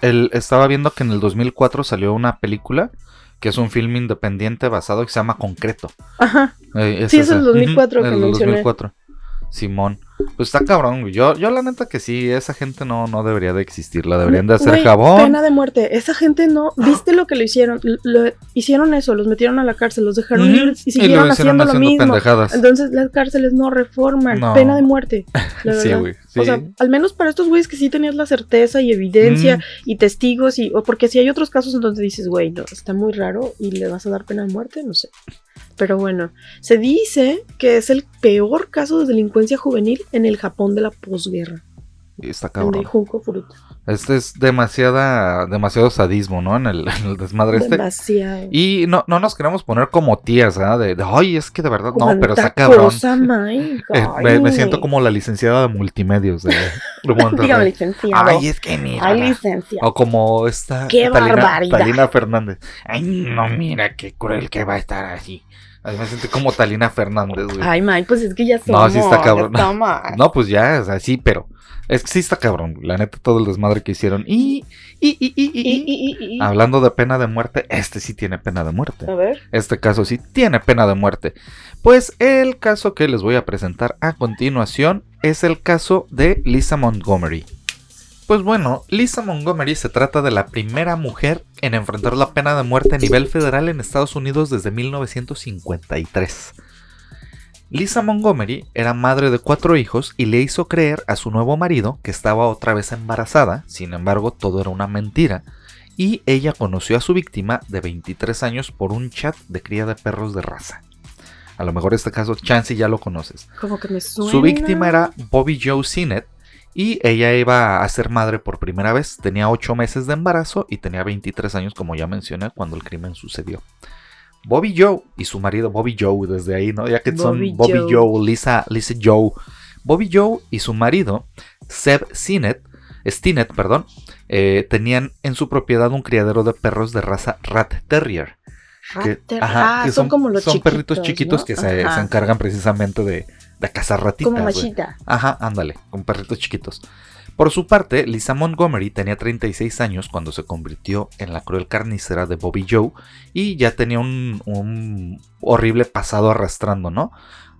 El- estaba viendo que en el 2004 salió una película que es un film independiente basado que se llama Concreto. Ajá, Eh, Sí, es el 2004 que el mencioné. 2004. Simón. Pues está cabrón, güey. Yo, yo la neta que sí, esa gente no, no debería de existir. La deberían de hacer Güey, jabón. Pena de muerte. Esa gente no. ¿Viste lo que lo hicieron? Lo- hicieron eso, los metieron a la cárcel, los dejaron Ujú. ir y Y siguieron lo hicieron haciendo lo haciendo mismo. pendejadas. Entonces las cárceles no reforman. No. Pena de muerte. la Sí, güey. Sí. O sea, al menos para estos güeyes que sí tenías la certeza y evidencia Mm. y testigos y o porque si hay otros casos en donde dices, güey, no, está muy raro y le vas a dar pena de muerte, no sé. Pero bueno, se dice que es el peor caso de delincuencia juvenil en el Japón de la posguerra, está cabrón. Este es demasiada, demasiado sadismo, ¿no? En el, en el desmadre este. Demasiado. Y no, no nos queremos poner como tías, ¿ah? De, de, ay, es que de verdad, no, pero está cabrón. Eh, me, siento como la licenciada de multimedios de, de. Dígame, licenciado. Ay, es que mira. Ay, licenciado. O como esta ¡Qué Talina, barbaridad! Talina Fernández. Ay, no, mira qué cruel que va a estar así. Me siento como Talina Fernández, güey. Ay, Mike, pues es que ya No, somos. sí está cabrón. No, pues ya, o sea, sí, pero es que sí está cabrón, la neta, todo el desmadre que hicieron. Y, y, y, y, y, Y, y, y, y, y. hablando de pena de muerte, este sí tiene pena de muerte. A ver. Este caso sí tiene pena de muerte. Pues el caso que les voy a presentar a continuación es el caso de Lisa Montgomery. Pues bueno, Lisa Montgomery se trata de la primera mujer en enfrentar la pena de muerte a nivel federal en Estados Unidos desde 1953. Lisa Montgomery era madre de cuatro hijos y le hizo creer a su nuevo marido que estaba otra vez embarazada, sin embargo todo era una mentira, y ella conoció a su víctima de 23 años por un chat de cría de perros de raza. A lo mejor este caso Chansey ya lo conoces. Como que me suena. Su víctima era Bobby Joe Sinet y ella iba a ser madre por primera vez. Tenía 8 meses de embarazo y tenía 23 años, como ya mencioné, cuando el crimen sucedió. Bobby Joe y su marido Bobby Joe, desde ahí, ¿no? Ya que Bobby son Bobby Joe. Joe, Lisa, Lisa Joe. Bobby Joe y su marido, Seb Sinet, Stinnett, perdón, eh, tenían en su propiedad un criadero de perros de raza Rat Terrier. que- Ratter- ajá, ah, que son, como los son chiquitos. perritos chiquitos ¿no? que se encargan precisamente de, de cazar ratitas. Como machita. Ajá, ándale, con perritos chiquitos. Por su parte, Lisa Montgomery tenía 36 años cuando se convirtió en la cruel carnicera de Bobby Joe y ya tenía un, un horrible pasado arrastrando, ¿no?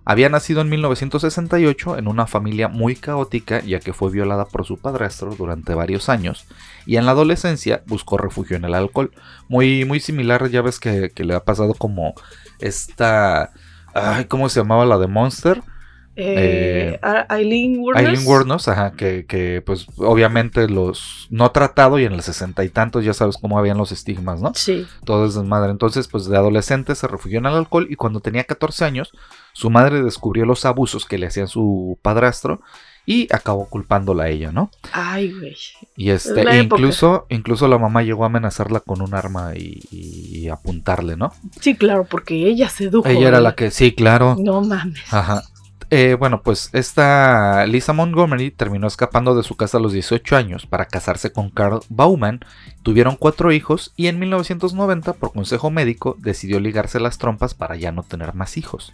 Había nacido en 1968 en una familia muy caótica ya que fue violada por su padrastro durante varios años y en la adolescencia buscó refugio en el alcohol. Muy, muy similar, ya ves que, que le ha pasado como esta... Ay, ¿Cómo se llamaba la de Monster? Eh, A- Eileen Wuornos. Wuornos, ajá, que, que pues obviamente los no tratado y en los sesenta y tantos ya sabes cómo habían los estigmas, ¿no? Sí. Todo es desmadre. Entonces, pues de adolescente se refugió en el alcohol y cuando tenía 14 años, su madre descubrió los abusos que le hacía su padrastro y acabó culpándola a ella, ¿no? Ay, güey. Y este, incluso, incluso la mamá llegó a amenazarla con un arma y, y apuntarle, ¿no? Sí, claro, porque ella sedujo. Ella era la que, sí, claro. No mames. Ajá. Eh, bueno, pues esta Lisa Montgomery terminó escapando de su casa a los 18 años para casarse con Carl Bauman. Tuvieron cuatro hijos y en 1990, por consejo médico, decidió ligarse las trompas para ya no tener más hijos.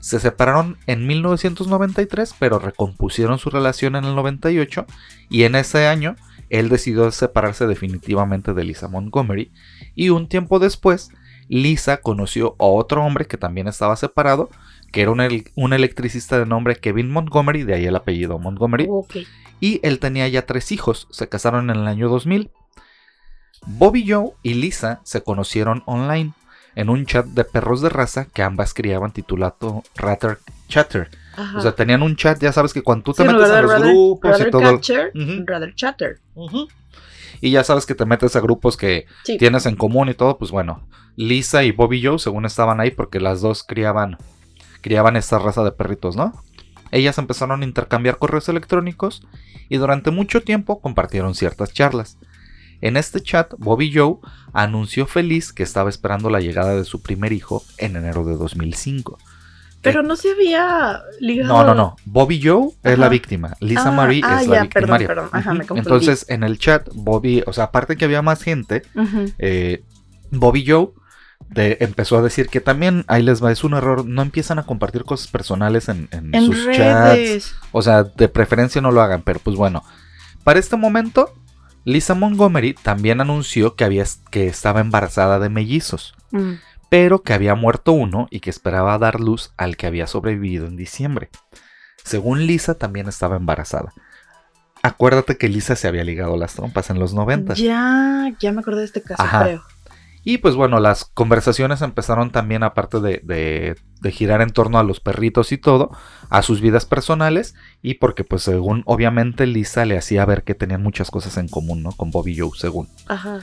Se separaron en 1993, pero recompusieron su relación en el 98 y en ese año él decidió separarse definitivamente de Lisa Montgomery y un tiempo después Lisa conoció a otro hombre que también estaba separado, que era un, el- un electricista de nombre Kevin Montgomery, de ahí el apellido Montgomery, y él tenía ya tres hijos, se casaron en el año 2000. Bobby Joe y Lisa se conocieron online en un chat de perros de raza que ambas criaban titulado Ratter Chatter. Ajá. O sea, tenían un chat, ya sabes que cuando tú te Sí, metes de los rather- grupos y rather todo... catcher, Ujú. rather chatter. Y ya sabes que te metes a grupos que Sí. tienes en común y todo, pues bueno, Lisa y Bobby Joe según estaban ahí porque las dos criaban criaban esta raza de perritos, ¿no? Ellas empezaron a intercambiar correos electrónicos y durante mucho tiempo compartieron ciertas charlas. En este chat, Bobby Joe anunció feliz que estaba esperando la llegada de su primer hijo en enero de 2005. Pero no se había ligado. No, no, no. Bobby Joe es la Ajá. víctima. Lisa Ah, Marie ah, es la ya, perdón, victimaria. perdón. Ajá, Ujú. me. Entonces, en el chat, Bobby, o sea, aparte que había más gente, eh, Bobby Joe de- empezó a decir que también ahí les va, es un error, no empiezan a compartir cosas personales en, en En sus chats. O sea, de preferencia no lo hagan, pero pues bueno. Para este momento, Lisa Montgomery también anunció que, había, que estaba embarazada de mellizos, Mm. pero que había muerto uno y que esperaba dar luz al que había sobrevivido en diciembre. Según Lisa, también estaba embarazada. Acuérdate que Lisa se había ligado las trompas en los 90. Ya, ya me acordé de este caso, Ajá. creo. Y pues bueno, las conversaciones empezaron también, aparte de, de- de girar en torno a los perritos y todo, a sus vidas personales. Y porque pues según obviamente Lisa le hacía ver que tenían muchas cosas en común, ¿no? Con Bobby Joe, según. Ajá.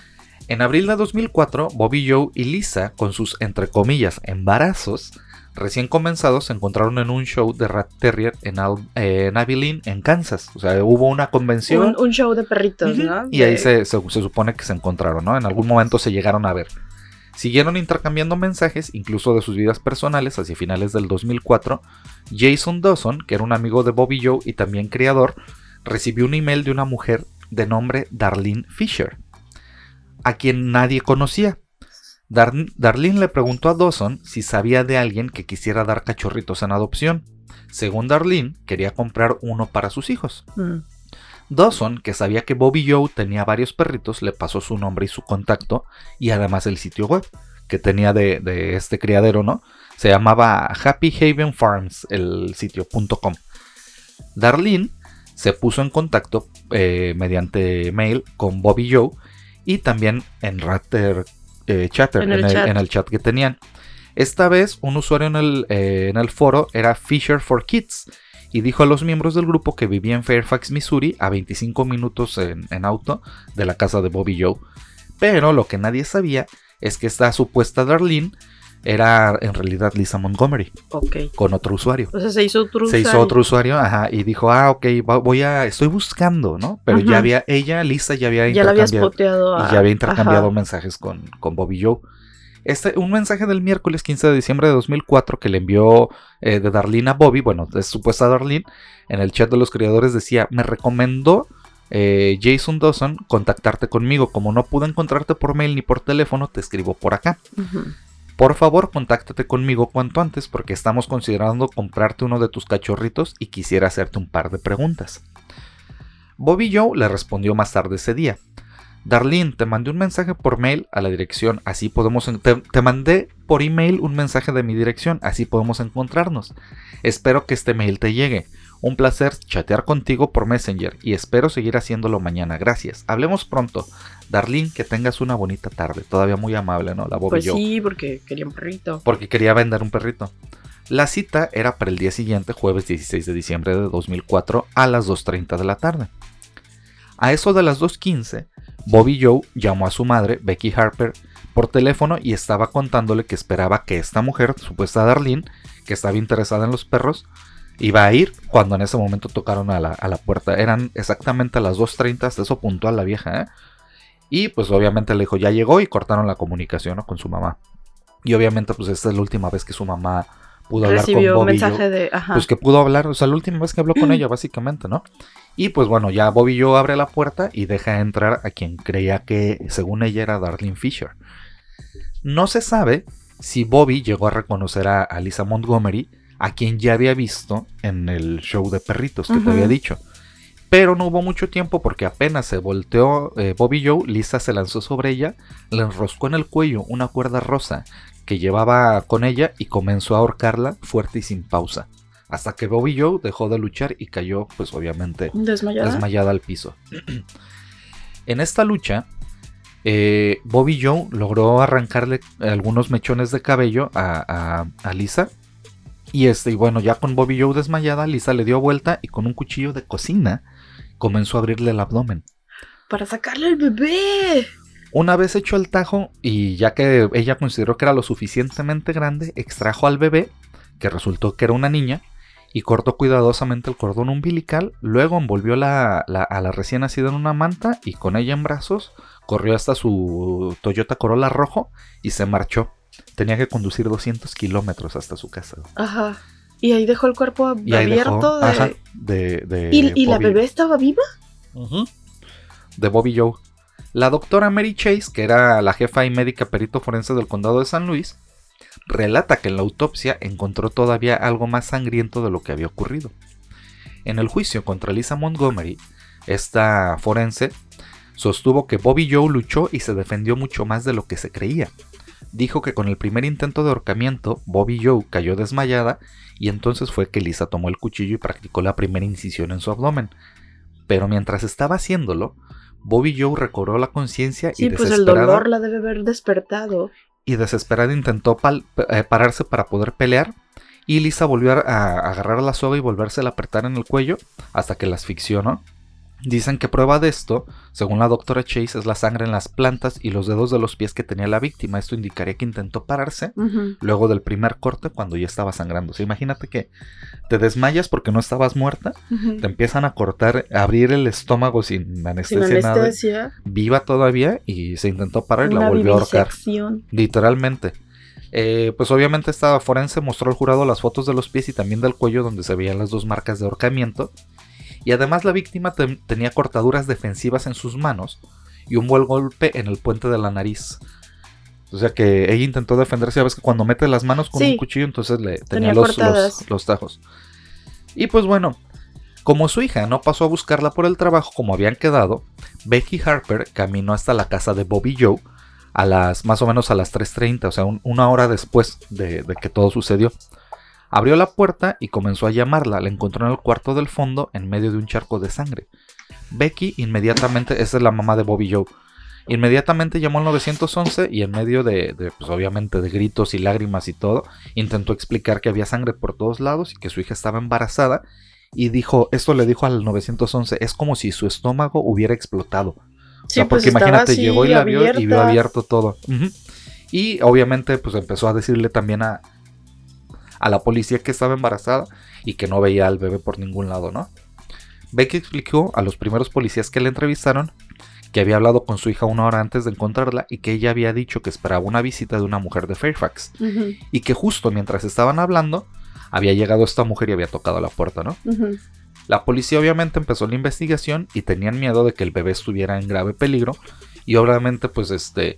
En abril de 2004, Bobby Joe y Lisa, con sus entre comillas embarazos, recién comenzados, se encontraron en un show de Rat Terrier en, Al- eh, en Abilene, en Kansas. O sea, hubo una convención. Un, un show de perritos. ¿no? Y ahí se, se- se supone que se encontraron, ¿no? En algún momento se llegaron a ver. Siguieron intercambiando mensajes, incluso de sus vidas personales, hacia finales del 2004. Jason Dawson, que era un amigo de Bobby Joe y también creador, recibió un email de una mujer de nombre Darlene Fisher, a quien nadie conocía. Dar- Darlene le preguntó a Dawson si sabía de alguien que quisiera dar cachorritos en adopción. Según Darlene, quería comprar uno para sus hijos. Mm. Dawson, que sabía que Bobby Joe tenía varios perritos, le pasó su nombre y su contacto y además el sitio web que tenía de, de este criadero, ¿no? Se llamaba Happy Haven Farms, el sitio.com. Darlene se puso en contacto eh, mediante mail con Bobby Joe y también en Ratter eh, Chatter, En en el el, chat. en el chat que tenían. Esta vez un usuario en el, eh, en el foro era Fisher for Kids y dijo a los miembros del grupo que vivía en Fairfax, Missouri, a 25 minutos en, en auto de la casa de Bobby Joe. Pero lo que nadie sabía es que esta supuesta Darlene era en realidad Lisa Montgomery, Ok. con otro usuario. O sea, se hizo otro Se hizo usuario. otro usuario, ajá, y dijo, ah, ok, voy a, estoy buscando, ¿no? Pero Ajá. ya había, ella, Lisa, ya había Ya la había intercambiado, spoteado. a- y ya había intercambiado Ajá. mensajes con, con Bobby Joe. Este, un mensaje del miércoles 15 de diciembre de 2004 que le envió eh, de Darlene a Bobby, bueno, de supuesta Darlene, en el chat de los creadores decía, me recomendó eh, Jason Dawson contactarte conmigo, como no pude encontrarte por mail ni por teléfono, te escribo por acá. Ujú. Por favor, contáctate conmigo cuanto antes porque estamos considerando comprarte uno de tus cachorritos y quisiera hacerte un par de preguntas. Bobby Joe le respondió más tarde ese día. Darlene, te mandé un mensaje por mail a la dirección, así podemos... Te, te mandé por email un mensaje de mi dirección, así podemos encontrarnos. Espero que este mail te llegue. Un placer chatear contigo por Messenger y espero seguir haciéndolo mañana. Gracias. Hablemos pronto. Darlene, que tengas una bonita tarde. Todavía muy amable, ¿no? La Bobby Pues Joe sí, porque quería un perrito. porque quería vender un perrito. La cita era para el día siguiente, jueves 16 de diciembre de 2004, a las 2.30 de la tarde. A eso de las 2.15, Bobby Joe llamó a su madre, Becky Harper, por teléfono y estaba contándole que esperaba que esta mujer, supuesta Darlene, que estaba interesada en los perros, iba a ir cuando en ese momento tocaron a la, a la puerta. Eran exactamente a las 2.30, hasta eso puntual la vieja, ¿eh? Y pues obviamente le dijo, ya llegó y cortaron la comunicación ¿no? con su mamá. Y obviamente pues esta es la última vez que su mamá pudo hablar con Bobby mensaje Joe. de. Ajá. Pues que pudo hablar, o sea, la última vez que habló con ella básicamente, ¿no? Y pues bueno, ya Bobby Joe abre la puerta y deja entrar a quien creía que según ella era Darlene Fisher. No se sabe si Bobby llegó a reconocer a, a Lisa Montgomery, a quien ya había visto en el show de perritos que te había dicho. Pero no hubo mucho tiempo porque apenas se volteó eh, Bobby Joe, Lisa se lanzó sobre ella, le enroscó en el cuello una cuerda rosa que llevaba con ella y comenzó a ahorcarla fuerte y sin pausa. Hasta que Bobby Joe dejó de luchar y cayó, pues obviamente, Desmayada. desmayada al piso. en esta lucha, eh, Bobby Joe logró arrancarle algunos mechones de cabello a, a- a Lisa. Y este, y bueno, ya con Bobby Joe desmayada, Lisa le dio vuelta y con un cuchillo de cocina comenzó a abrirle el abdomen. Para sacarle al bebé. Una vez hecho el tajo y ya que ella consideró que era lo suficientemente grande, extrajo al bebé, que resultó que era una niña, y cortó cuidadosamente el cordón umbilical, luego envolvió la- la- a la recién nacida en una manta y con ella en brazos corrió hasta su Toyota Corolla rojo y se marchó. Tenía que conducir 200 kilómetros hasta su casa. Ajá. Y ahí dejó el cuerpo abierto dejó, de. ajá, de, de ¿Y, y la bebé estaba viva? Ujú. De Bobby Joe. La doctora Mary Chase, que era la jefa y médica perito forense del condado de San Luis, relata que en la autopsia encontró todavía algo más sangriento de lo que había ocurrido. En el juicio contra Lisa Montgomery, esta forense sostuvo que Bobby Joe luchó y se defendió mucho más de lo que se creía. Dijo que con el primer intento de ahorcamiento, Bobby Joe cayó desmayada y entonces fue que Lisa tomó el cuchillo y practicó la primera incisión en su abdomen. Pero mientras estaba haciéndolo, Bobby Joe recobró la conciencia Sí, y pues el desesperada, dolor la debe haber despertado. y desesperada intentó eh, pararse para poder pelear. Y Lisa volvió a, a agarrar la soga y volvérsela a apretar en el cuello hasta que la asfixió, ¿no? Dicen que prueba de esto, según la doctora Chase, es la sangre en las plantas y los dedos de los pies que tenía la víctima. Esto indicaría que intentó pararse luego del primer corte cuando ya estaba sangrando. O sea, imagínate que te desmayas porque no estabas muerta, te empiezan a cortar, a abrir el estómago sin Sin anestesia, nada, anestesia. viva todavía y se intentó parar y la volvió a ahorcar. Literalmente. Eh, pues obviamente esta forense mostró al jurado las fotos de los pies y también del cuello donde se veían las dos marcas de ahorcamiento. Y además la víctima tenía cortaduras defensivas en sus manos y un buen golpe en el puente de la nariz. O sea que ella intentó defenderse, ves que cuando mete las manos con Sí. un cuchillo entonces le tenía, Tenía los, los, los tajos. Y pues bueno, como su hija no pasó a buscarla por el trabajo como habían quedado, Becky Harper caminó hasta la casa de Bobby Joe a las más o menos a las 3.30, o sea, un- una hora después de, de que todo sucedió. Abrió la puerta y comenzó a llamarla. La encontró en el cuarto del fondo en medio de un charco de sangre. Becky inmediatamente, esa es la mamá de Bobby Joe, inmediatamente llamó al 911 y en medio de, de, pues obviamente de gritos y lágrimas y todo, intentó explicar que había sangre por todos lados y que su hija estaba embarazada y dijo, esto le dijo al 911, es como si su estómago hubiera explotado. O Sí, sea, pues porque imagínate, llegó y la vio y vio abierto todo. Y obviamente, pues empezó a decirle también a, a la policía que estaba embarazada y que no veía al bebé por ningún lado, ¿no? Becky explicó a los primeros policías que la entrevistaron que había hablado con su hija una hora antes de encontrarla y que ella había dicho que esperaba una visita de una mujer de Fairfax y que justo mientras estaban hablando había llegado esta mujer y había tocado la puerta, ¿no? La policía obviamente empezó la investigación y tenían miedo de que el bebé estuviera en grave peligro y obviamente pues este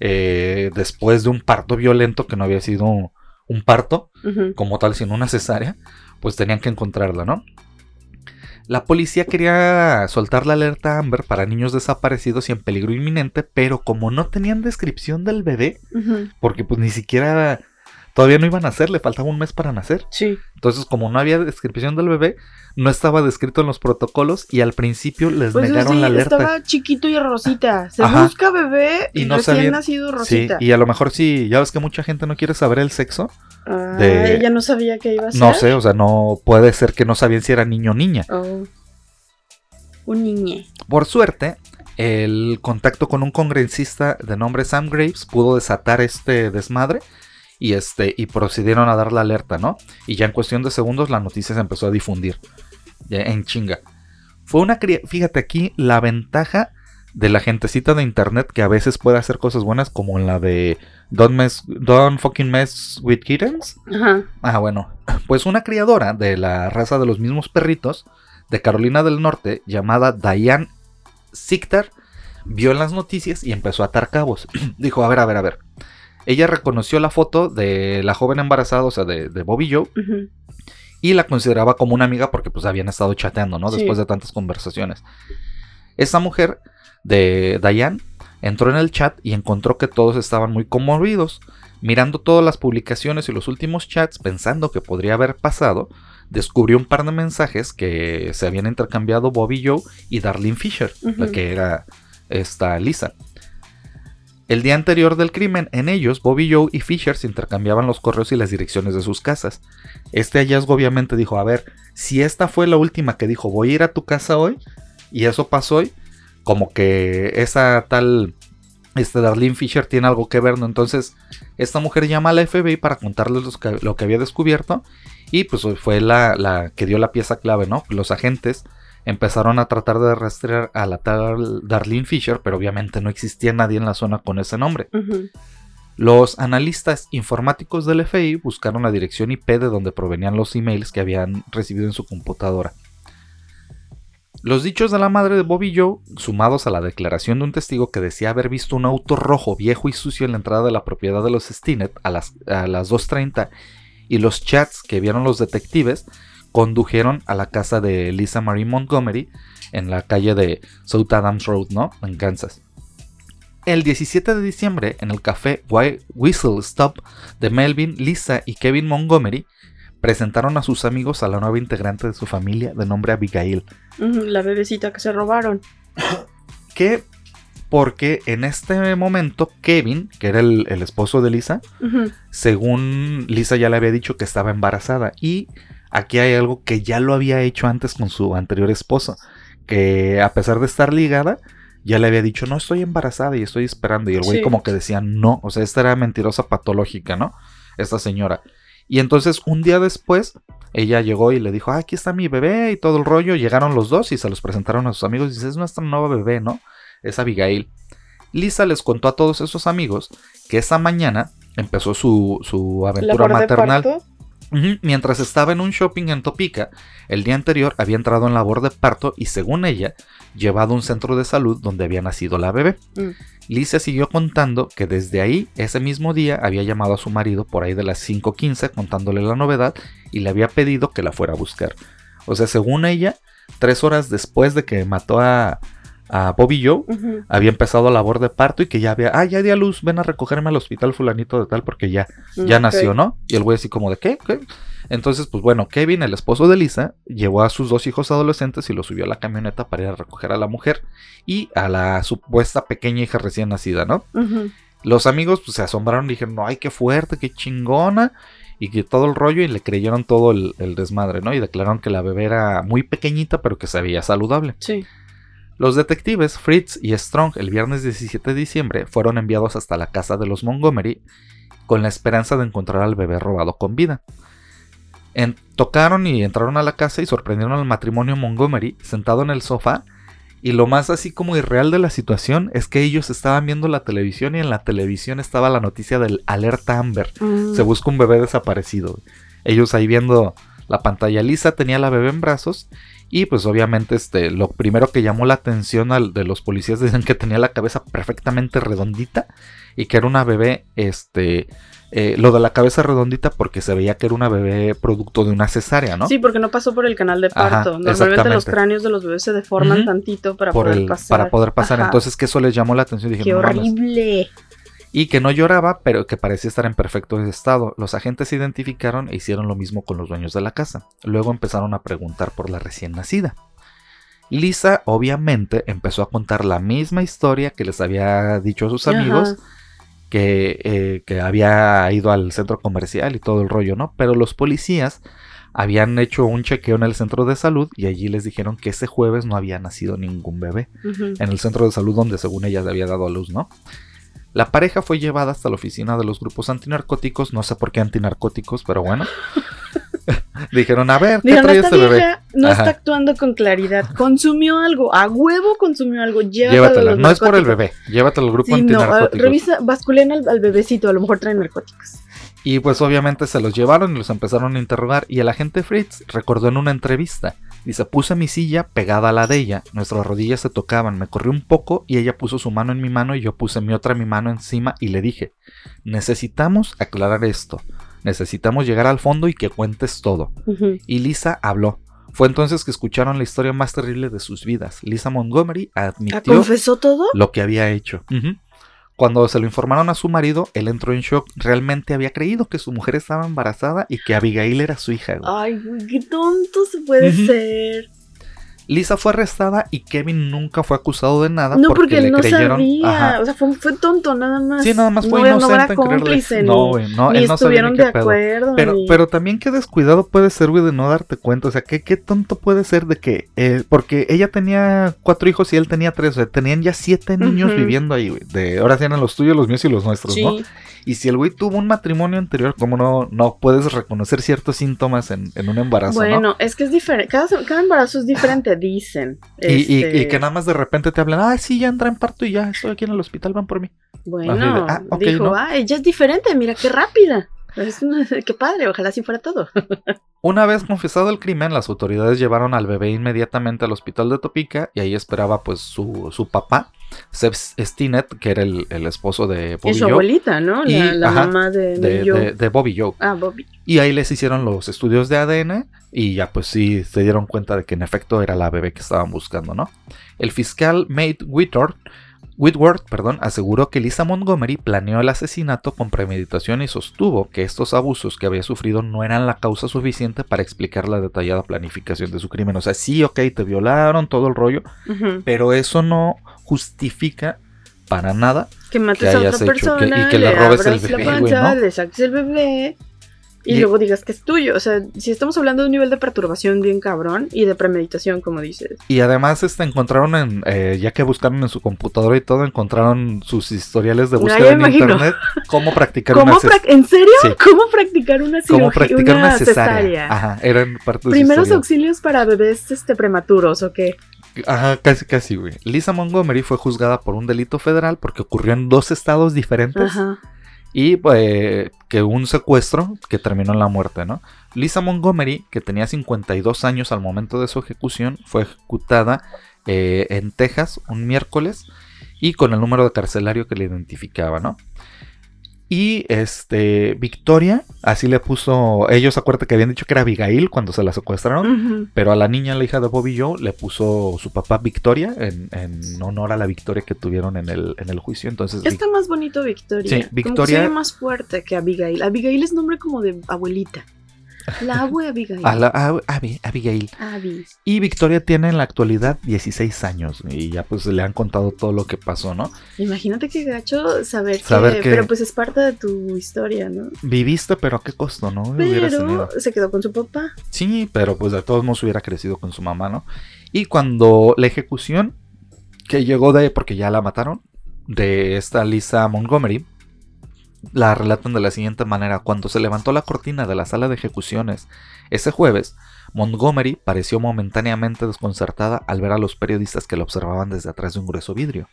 eh, después de un parto violento que no había sido un, parto como tal sino una cesárea pues tenían que encontrarla, ¿no? La policía quería soltar la alerta Amber para niños desaparecidos y en peligro inminente, pero como no tenían descripción del bebé, porque pues ni siquiera todavía no iban a nacer, le faltaba un mes para nacer. Sí. Entonces, como no había descripción del bebé, no estaba descrito en los protocolos y al principio les Pues negaron sí, la alerta. estaba chiquito y rosita. Se Ajá. busca bebé Y no recién sabían- nacido Sí, rosita. y a lo mejor sí, ya ves que mucha gente no quiere saber el sexo. Ah, de- ella no sabía que iba a ser. No sé, o sea, no puede ser que no sabían si era niño o niña. Oh. Un niñe. Por suerte, el contacto con un congresista de nombre Sam Graves pudo desatar este desmadre y este y procedieron a dar la alerta, ¿no? Y ya en cuestión de segundos la noticia se empezó a difundir ya en chinga. Fue una fíjate aquí la ventaja de la gentecita de internet que a veces puede hacer cosas buenas como en la de Don't, mess, don't fucking mess with kittens. Ajá. Ah, bueno. Pues una criadora de la raza de los mismos perritos de Carolina del Norte llamada Diane Sichter vio en las noticias y empezó a atar cabos. Dijo, a ver, a ver, a ver. Ella reconoció la foto de la joven embarazada, o sea, de, Bobby Joe, y la consideraba como una amiga porque pues habían estado chateando, ¿no? Después de tantas conversaciones. Esa mujer de Diane entró en el chat y encontró que todos estaban muy conmovidos. Mirando todas las publicaciones y los últimos chats, pensando que podría haber pasado, descubrió un par de mensajes que se habían intercambiado Bobby Joe y Darlene Fisher, la que era esta Lisa. El día anterior del crimen, en ellos, Bobby Joe y Fisher se intercambiaban los correos y las direcciones de sus casas. Este hallazgo obviamente dijo, a ver, si esta fue la última que dijo, voy a ir a tu casa hoy, y eso pasó hoy, como que esa tal, este Darlene Fisher tiene algo que ver, ¿no? Entonces, esta mujer llama a la FBI para contarles lo que, había descubierto, y pues fue la, la que dio la pieza clave, ¿no? Los agentes empezaron a tratar de rastrear a la tal Darlene Fisher, pero obviamente no existía nadie en la zona con ese nombre. Los analistas informáticos del FBI buscaron la dirección IP de donde provenían los emails que habían recibido en su computadora. Los dichos de la madre de Bobby Joe, sumados a la declaración de un testigo que decía haber visto un auto rojo viejo y sucio en la entrada de la propiedad de los Stinnett a las, a las 2.30, y los chats que vieron los detectives, condujeron a la casa de Lisa Marie Montgomery en la calle de South Adams Road, ¿no? En Kansas. El 17 de diciembre, en el café Whistle Stop de Melvin, Lisa y Kevin Montgomery, presentaron a sus amigos a la nueva integrante de su familia de nombre Abigail. La bebecita que se robaron. que porque en este momento Kevin, que era el, esposo de Lisa, según Lisa ya le había dicho que estaba embarazada y aquí hay algo que ya lo había hecho antes con su anterior esposo, que a pesar de estar ligada, ya le había dicho, no estoy embarazada y estoy esperando. Y el güey como que decía, no, o sea, esta era mentirosa patológica, ¿no? Esta señora. Y entonces un día después, ella llegó y le dijo, ah, aquí está mi bebé y todo el rollo. Llegaron los dos y se los presentaron a sus amigos. Y dice, es nuestra nueva bebé, ¿no? Es Abigail. Lisa les contó a todos esos amigos que esa mañana empezó su, su aventura maternal. Mientras estaba en un shopping en Topica, el día anterior había entrado en labor de parto y según ella, llevado a un centro de salud donde había nacido la bebé. Mm. Lisa siguió contando que desde ahí, ese mismo día, había llamado a su marido por ahí de las 5.15 contándole la novedad y le había pedido que la fuera a buscar. O sea, según ella, tres horas después de que mató a, a Bobby Joe, había empezado labor de parto y que ya había, ah, ya di a luz, ven a recogerme al hospital fulanito de tal porque ya, mm, ya nació, ¿no? Y el güey así como de, ¿qué? Entonces, pues bueno, Kevin, el esposo de Lisa, llevó a sus dos hijos adolescentes y los subió a la camioneta para ir a recoger a la mujer y a la supuesta pequeña hija recién nacida, ¿no? Los amigos pues, se asombraron y dijeron, no, ay, qué fuerte, qué chingona y que todo el rollo y le creyeron todo el, el, desmadre, ¿no? Y declararon que la bebé era muy pequeñita pero que se veía saludable. Sí. Los detectives Fritz y Strong el viernes 17 de diciembre fueron enviados hasta la casa de los Montgomery con la esperanza de encontrar al bebé robado con vida. tocaron y entraron a la casa y sorprendieron al matrimonio Montgomery sentado en el sofá y lo más así como irreal de la situación es que ellos estaban viendo la televisión y en la televisión estaba la noticia del alerta Amber. Mm. Se busca un bebé desaparecido. Ellos ahí viendo la pantalla lisa tenía la bebé en brazos y pues obviamente este, lo primero que llamó la atención al, de los policías dicen que tenía la cabeza perfectamente redondita y que era una bebé, este, eh, lo de la cabeza redondita porque se veía que era una bebé producto de una cesárea, ¿no? Sí, porque no pasó por el canal de parto. Normalmente los cráneos de los bebés se deforman tantito para poder pasar. Para poder pasar, entonces que eso les llamó la atención. Dije, ¡Qué horrible! Y que no lloraba, pero que parecía estar en perfecto estado. Los agentes se identificaron e hicieron lo mismo con los dueños de la casa. Luego empezaron a preguntar por la recién nacida. Lisa obviamente empezó a contar la misma historia que les había dicho a sus amigos, que, eh, que, había ido al centro comercial y todo el rollo, ¿no? Pero los policías habían hecho un chequeo en el centro de salud y allí les dijeron que ese jueves no había nacido ningún bebé en el centro de salud donde según ella había dado a luz, ¿no? La pareja fue llevada hasta la oficina de los grupos antinarcóticos, no sé por qué antinarcóticos, pero bueno. Dijeron, a ver, ¿qué Dijeron, trae esta este bebé? vieja no Ajá. está actuando con claridad. Consumió algo, a huevo consumió algo. Llévatela, los no es por el bebé, llévatela al grupo Sí, no, antinarcóticos. revisa, basculen al, al bebecito, a lo mejor trae narcóticos. Y pues obviamente se los llevaron y los empezaron a interrogar. Y el agente Fritz recordó en una entrevista. Dice, puse mi silla pegada a la de ella, nuestras rodillas se tocaban, me corrí un poco y ella puso su mano en mi mano y yo puse mi otra mi mano encima y le dije, necesitamos aclarar esto, necesitamos llegar al fondo y que cuentes todo. Y Lisa habló. Fue entonces que escucharon la historia más terrible de sus vidas. Lisa Montgomery ¿Ah, admitió ¿Confesó todo? lo que había hecho. Ujú. Cuando se lo informaron a su marido, él entró en shock. Realmente había creído que su mujer estaba embarazada y que Abigail era su hija. güey. Ay, güey, qué tonto se puede ser. Lisa fue arrestada y Kevin nunca fue acusado de nada No, porque, porque él le no creyeron. sabía. Ajá. O sea, fue, fue tonto nada más. Sí, nada más fue no, no inocente era en creerle. cómplice, No, ni, güey, no, ni él no sabía estuvieron ni de qué pedo. acuerdo. Pero, ni- pero también qué descuidado puede ser, güey, de no darte cuenta. O sea, ¿qué, qué tonto puede ser de que. eh, porque ella tenía cuatro hijos y él tenía tres. O sea, tenían ya siete niños viviendo ahí, güey. De, ahora sí eran los tuyos, los míos y los nuestros, Sí. ¿no? Y si el güey tuvo un matrimonio anterior, ¿cómo no, no puedes reconocer ciertos síntomas en, en un embarazo, Bueno, no? es que es diferente. Cada, cada embarazo es diferente, dicen. Y, y- Este, y que nada más de repente te hablan, ah, sí, ya entra en parto y ya estoy aquí en el hospital, van por mí. Bueno, de, ah, dijo, ¿no? ah, ella es diferente, mira qué rápida. Es una- qué padre, ojalá así fuera todo. Una vez confesado el crimen, las autoridades llevaron al bebé inmediatamente al hospital de Topica y ahí esperaba pues su, su papá, Seb Stinnett, que era el, el esposo de Y Bobby su Joe, abuelita, ¿no? Y- la la ajá, mamá de, de, Neil Joe. de- de Bobby Joe. Ah, Bobby. Y ahí les hicieron los estudios de ADN y ya pues sí se dieron cuenta de que en efecto era la bebé que estaban buscando, ¿no? El fiscal Mate Whitworth, Whitworth perdón, aseguró que Lisa Montgomery planeó el asesinato con premeditación y sostuvo que estos abusos que había sufrido no eran la causa suficiente para explicar la detallada planificación de su crimen. O sea, sí, ok, te violaron, todo el rollo, pero eso no justifica para nada Que mates que a otra que- y persona, que le le robes el abras bebé, la panza, ¿no? le saques el bebé y, Y- luego digas que es tuyo. O sea, si estamos hablando de un nivel de perturbación bien cabrón y de premeditación, como dices. Y además este, encontraron, en, eh, ya que buscaron en su computadora y todo, encontraron sus historiales de búsqueda en imagino. internet, cómo practicar ¿Cómo una ¿En serio? Sí. ¿Cómo practicar una cirugía? cómo practicar una cesárea. cesárea? Ajá, eran parte de Primeros auxilios para bebés este, prematuros, ¿o qué? Ajá, casi, casi, güey. Lisa Montgomery fue juzgada por un delito federal porque ocurrió en dos estados diferentes Ajá. Y eh, que un secuestro que terminó en la muerte, ¿no? Lisa Montgomery, que tenía 52 años al momento de su ejecución, fue ejecutada eh, en Texas un miércoles y con el número de carcelario que le identificaba, ¿no? Y este, Victoria, así le puso, ellos acuérdate que habían dicho que era Abigail cuando se la secuestraron, pero a la niña, la hija de Bobby Joe, le puso su papá Victoria en, en honor a la victoria que tuvieron en el, en el juicio. Entonces, Está más bonito Victoria. Sí, Como que Victoria- se más fuerte que Abigail. Abigail es nombre como de abuelita. La abue Abigail. a la- a- Abi- Abigail. Abby. Y Victoria tiene en la actualidad 16 años y ya pues le han contado todo lo que pasó, ¿no? Imagínate qué gacho saber, Saber que, que- Pero pues es parte de tu historia, ¿no? Viviste, pero a qué costo, ¿no? Pero se quedó con su papá. Sí, pero pues de todos modos hubiera crecido con su mamá, ¿no? Y cuando la ejecución que llegó de, porque ya la mataron, de esta Lisa Montgomery, la relatan de la siguiente manera. Cuando se levantó la cortina de la sala de ejecuciones ese jueves, Montgomery pareció momentáneamente desconcertada al ver a los periodistas que la observaban desde atrás de un grueso vidrio.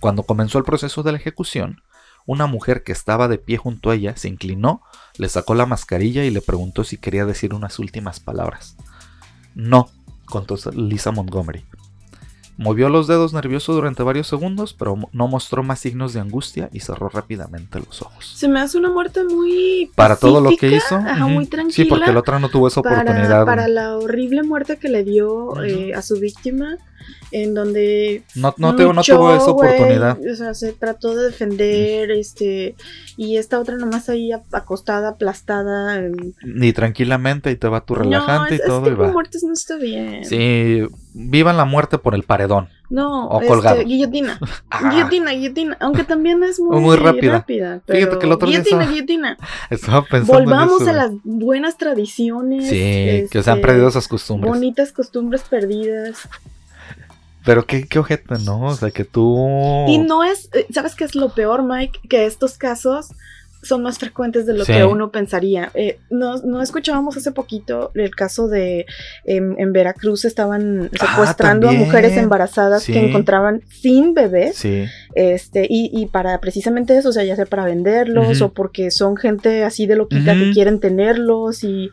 Cuando comenzó el proceso de la ejecución, una mujer que estaba de pie junto a ella se inclinó, le sacó la mascarilla y le preguntó si quería decir unas últimas palabras. No, contestó Lisa Montgomery. Movió los dedos nervioso durante varios segundos, pero no mostró más signos de angustia y cerró rápidamente los ojos. Se me hace una muerte muy. Para todo lo que hizo. Ajá, muy tranquila. Sí, porque la otra no tuvo esa oportunidad. para, para la horrible muerte que le dio eh, a su víctima, en donde No- no te- no luchó, tuvo esa oportunidad. o sea, se trató de defender, este, y esta otra nomás ahí acostada, aplastada. Ni tranquilamente y te va tu relajante no, y todo Este y va. muertes no está bien. Sí, vivan la muerte por el paredón. No, O este, colgados. guillotina. Ah, Guillotina, guillotina. Aunque también es muy, Muy rápida. rápida. Fíjate pero que el otro día guillotina, estaba- guillotina. estaba pensando en Volvamos eso, a las buenas tradiciones. Sí, que se han este, perdido esas costumbres. Bonitas costumbres perdidas. Pero qué, qué ojete, ¿no? O sea, que tú... Y no es, eh, ¿sabes qué es lo peor, Mike? Que estos casos son más frecuentes de lo Sí. que uno pensaría. Eh, no, no escuchábamos hace poquito el caso de em, en Veracruz estaban secuestrando a mujeres embarazadas Sí. que encontraban sin bebés. Sí, Este, y, y para precisamente eso, o sea, ya sea para venderlos o porque son gente así de loquita que quieren tenerlos y.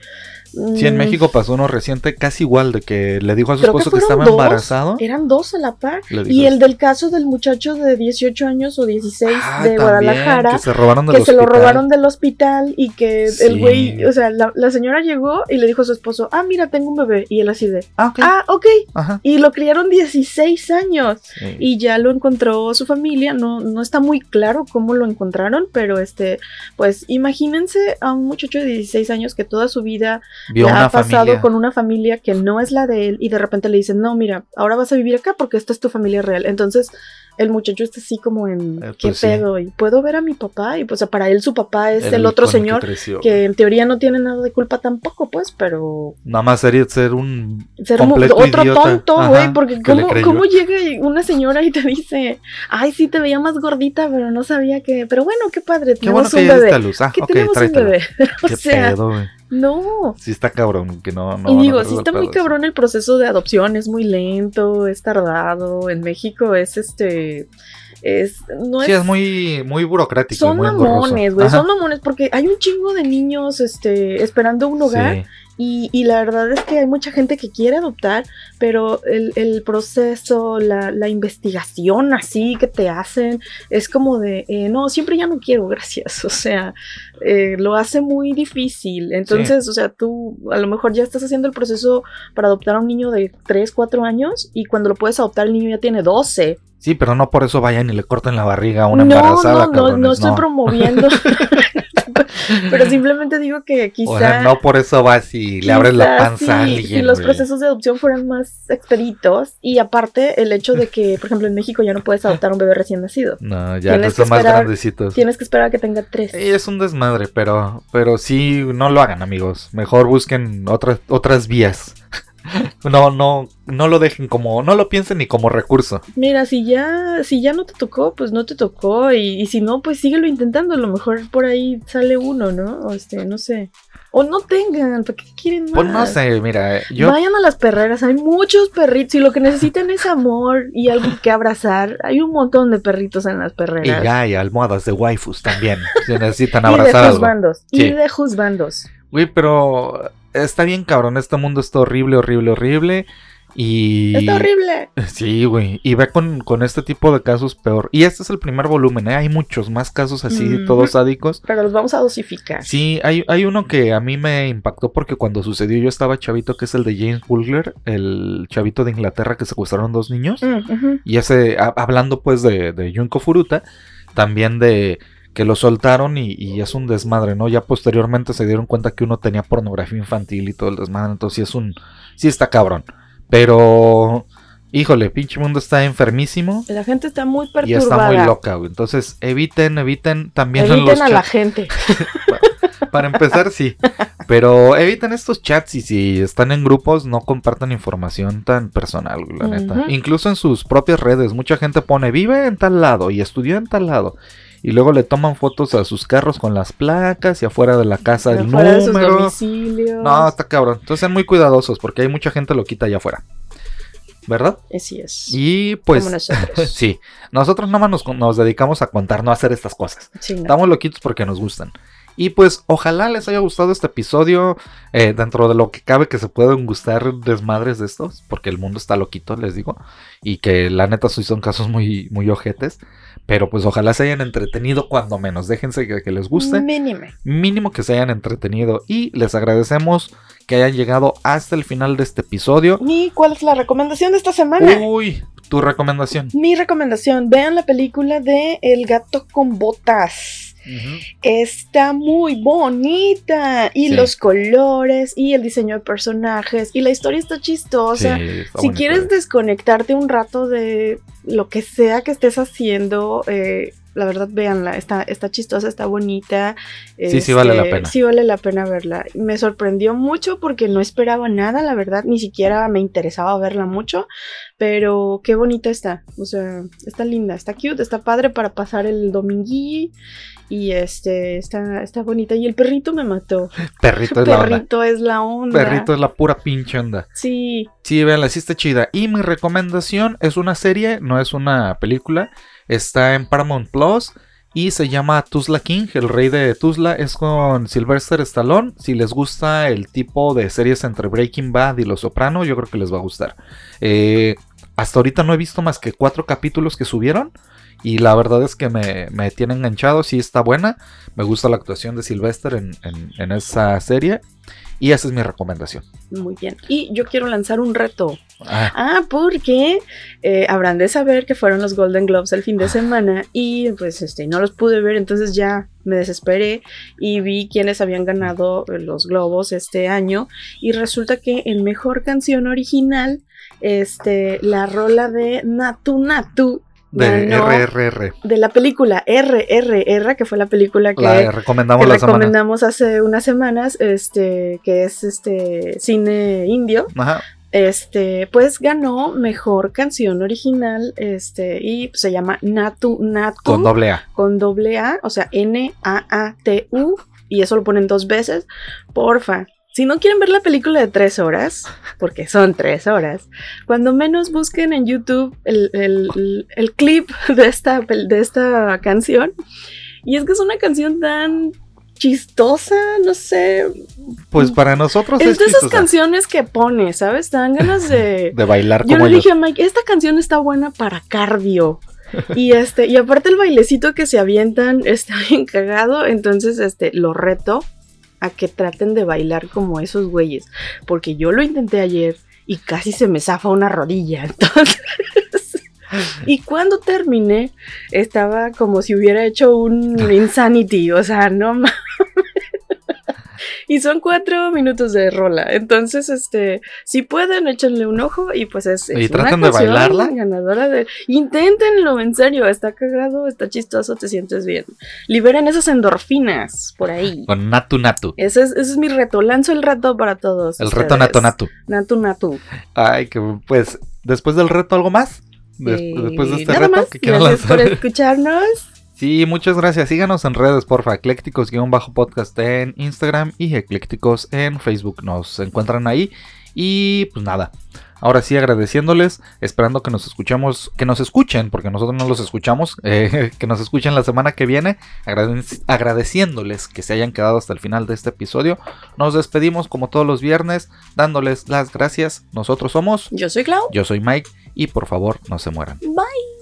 sí, en mm, México pasó uno reciente casi igual, de que le dijo a su creo esposo que, estaba dos, embarazado. Eran dos a la par. Y el del caso del muchacho de 18 años o 16 Ah, de también, Guadalajara. Que se robaron del que se lo robaron del hospital y que Sí. el güey, o sea, la, la señora llegó y le dijo a su esposo, ah, mira, tengo un bebé. Y él así de, Ah, ok. ah, ok. Ajá. Y lo criaron 16 años. Sí. Y ya lo encontró su familia, no, no está muy claro cómo lo encontraron, pero este, pues imagínense a un muchacho de 16 años que toda su vida Vio la ha pasado familia. con una familia que no es la de él y de repente le dicen, no, mira, ahora vas a vivir acá porque esta es tu familia real. Entonces el muchacho está así como en, Eh, ¿qué pues sí. pedo? ¿Y puedo ver a mi papá? Y pues para él su papá es el, otro señor que en teoría no tiene nada de culpa tampoco, pues, pero Nada más sería ser un ser otro idiota. tonto, güey, porque ¿cómo. ¿cómo llega una señora y te dice, ay, sí, te veía más gordita, pero no sabía que, pero bueno, qué padre, Qué bueno tenemos un bebé. luz. Ah, que tenemos un bebé. o Qué sea, pedo. No. Sí está cabrón, que no, no y digo, sí está muy cabrón el proceso de adopción, es muy lento, es tardado. En México es este, es, no Sí, es muy, muy burocrático. son muy mamones, güey, son mamones porque hay un chingo de niños, este, esperando un hogar. Sí. Y, y la verdad es que hay mucha gente que quiere adoptar, pero el, el proceso, la, la investigación así que te hacen, es como de, eh, no, siempre ya no quiero, gracias. O sea, eh, lo hace muy difícil. Entonces, o sea, tú a lo mejor ya estás haciendo el proceso para adoptar a un niño de 3, 4 años y cuando lo puedes adoptar el niño ya tiene 12. Sí, pero no por eso vayan y le corten la barriga a una no, embarazada, no, no, cabrones, no estoy promoviendo. pero simplemente digo que quizá... O sea, no por eso vas y le abres la panza a alguien. Si los procesos de adopción fueran más expeditos y aparte el hecho de que, por ejemplo, en México ya no puedes adoptar un bebé recién nacido. No, ya no son más grandecitos. Tienes que esperar a que tenga tres. Es un desmadre, pero, pero sí, no lo hagan, amigos. Mejor busquen otras, otras vías. No, no, no lo dejen como, no lo piensen ni como recurso. Mira, si ya, si ya no te tocó, pues no te tocó. Y, y si no, pues síguelo intentando. A lo mejor por ahí sale uno, ¿no? O este, no sé. O no tengan, ¿para qué quieren más? Pues no sé, mira, yo Vayan a las perreras, hay muchos perritos y lo que necesitan es amor y algo que abrazar. Hay un montón de perritos en las y perreras. ya hay almohadas de waifus también. Si necesitan y de abrazar juzbandos. Sí. Y de juzbandos. Güey, pero está bien cabrón, este mundo está horrible, horrible, horrible. Y... Está horrible. Sí, güey. Y ve con, con este tipo de casos peor. Y este es el primer volumen, ¿eh? Hay muchos más casos así, Ujú. todos sádicos. Pero los vamos a dosificar. Sí, hay, hay uno que a mí me impactó porque cuando sucedió yo estaba chavito, que es el de James Bulger, el chavito de Inglaterra que secuestraron dos niños. Mm. Y ese, a- hablando pues de, de Junko Furuta, también de que lo soltaron y, y es un desmadre, ¿no? Ya posteriormente se dieron cuenta que uno tenía pornografía infantil y todo el desmadre, entonces sí es un, sí está cabrón. Pero, híjole, pinche mundo está enfermísimo La gente está muy y perturbada. está muy loca, güey. Entonces eviten, eviten también en Eviten los a la gente. Para empezar, sí. Pero eviten estos chats y si están en grupos, no compartan información tan personal, güey, la neta. Incluso en sus propias redes, mucha gente pone vive en tal lado y estudió en tal lado. Y luego le toman fotos a sus carros con las placas y afuera de la casa el Fuera de sus número. domicilios. No, está cabrón. Entonces sean muy cuidadosos porque hay mucha gente loquita allá afuera. ¿Verdad? Así es. Y pues, Como nosotros. sí, nosotros nada más nos, nos dedicamos a contar, no a hacer estas cosas. Sí, no. Estamos loquitos porque nos gustan. Y pues ojalá les haya gustado este episodio. eh, dentro de lo que cabe que se pueden gustar desmadres de estos. Porque el mundo está loquito, les digo. Y que la neta sí son casos muy, muy ojetes. Pero pues ojalá se hayan entretenido cuando menos. Déjense que, que les guste. Mínime. Mínimo que se hayan entretenido. Y les agradecemos que hayan llegado hasta el final de este episodio. ¿Y cuál es la recomendación de esta semana? Uy, tu recomendación. Mi recomendación, vean la película de El gato con botas. Está muy bonita. Y Sí. los colores, y el diseño de personajes, y la historia está chistosa. Sí, está si quieres desconectarte un rato de lo que sea que estés haciendo, eh, la verdad, véanla. Está, está chistosa, está bonita. Sí, sí vale la pena. Sí vale la pena verla. Me sorprendió mucho porque no esperaba nada, la verdad. Ni siquiera me interesaba verla mucho. Pero qué bonita está. O sea, está linda, está cute, está padre para pasar el dominguí. Y este, está, está bonita. Y el perrito me mató. Perrito es la onda. Perrito es la onda. Perrito es la pura pinche onda. Sí. Sí, véanla, sí está chida. Y mi recomendación es una serie, no es una película. Está en Paramount Plus y se llama Tuzla King, el rey de Tuzla. Es con Sylvester Stallone. Si les gusta el tipo de series entre Breaking Bad y Los Soprano, yo creo que les va a gustar. Eh, hasta ahorita no he visto más que cuatro capítulos que subieron. Y la verdad es que me, me tiene enganchado, sí está buena. Me gusta la actuación de Sylvester en, en- en esa serie. Y esa es mi recomendación. Muy bien. Y yo quiero lanzar un reto. Ah, Ah, porque eh, habrán de saber que fueron los Golden Globes el fin de semana y pues este no los pude ver, entonces ya me desesperé y vi quiénes habían ganado los globos este año y resulta que en mejor canción original este la rola de Natu Natu de ganó RRR. de la película RRR que fue la película que La recomendamos que la semana. recomendamos hace unas semanas, este, que es este cine indio, Ajá. Este, pues ganó mejor canción original, este, y se llama Natu Natu Con doble A. con doble A, o sea, N A A T U, y eso lo ponen dos veces. Porfa. Si no quieren ver la película de tres horas, porque son tres horas, cuando menos busquen en YouTube el, el- el- clip de esta, de esta canción. Y es que es una canción tan chistosa, no sé. Pues para nosotros Es es, de esas chistosa. canciones que pone, ¿sabes? Te dan ganas de... de bailar Yo como le ellos. dije a Mike, esta canción está buena para cardio. Y este, y aparte el bailecito que se avientan está bien cagado. Entonces, este, lo reto a que traten de bailar como esos güeyes. Porque yo lo intenté ayer y casi se me zafa una rodilla. Entonces. Y cuando terminé, estaba como si hubiera hecho un insanity. O sea, no mames. Y son cuatro minutos de rola. Entonces, este, si pueden, échenle un ojo y pues es, es Y traten de bailarla. ganadora de. Inténtenlo, en serio, está cagado, está chistoso, te sientes bien. Liberen esas endorfinas por ahí. Con Natu Natu. Ese es, ese es mi reto. Lanzo el reto para todos. El reto. Natu Natu. Natu Natu. Ay, que pues después del reto algo más. Des- después de este nada reto más. que quieran Gracias por escucharnos. Sí, muchas gracias. Síganos en redes, porfa. Eclécticos-podcast en Instagram y Eclécticos en Facebook. Nos encuentran ahí. Y pues nada. Ahora sí, agradeciéndoles, esperando que nos escuchemos, que nos escuchen, porque nosotros no los escuchamos, eh, que nos escuchen la semana que viene, agradec- agradeciéndoles que se hayan quedado hasta el final de este episodio. Nos despedimos como todos los viernes, dándoles las gracias. Nosotros somos, Yo soy Clau. yo soy Mike, y por favor no se mueran. Bye.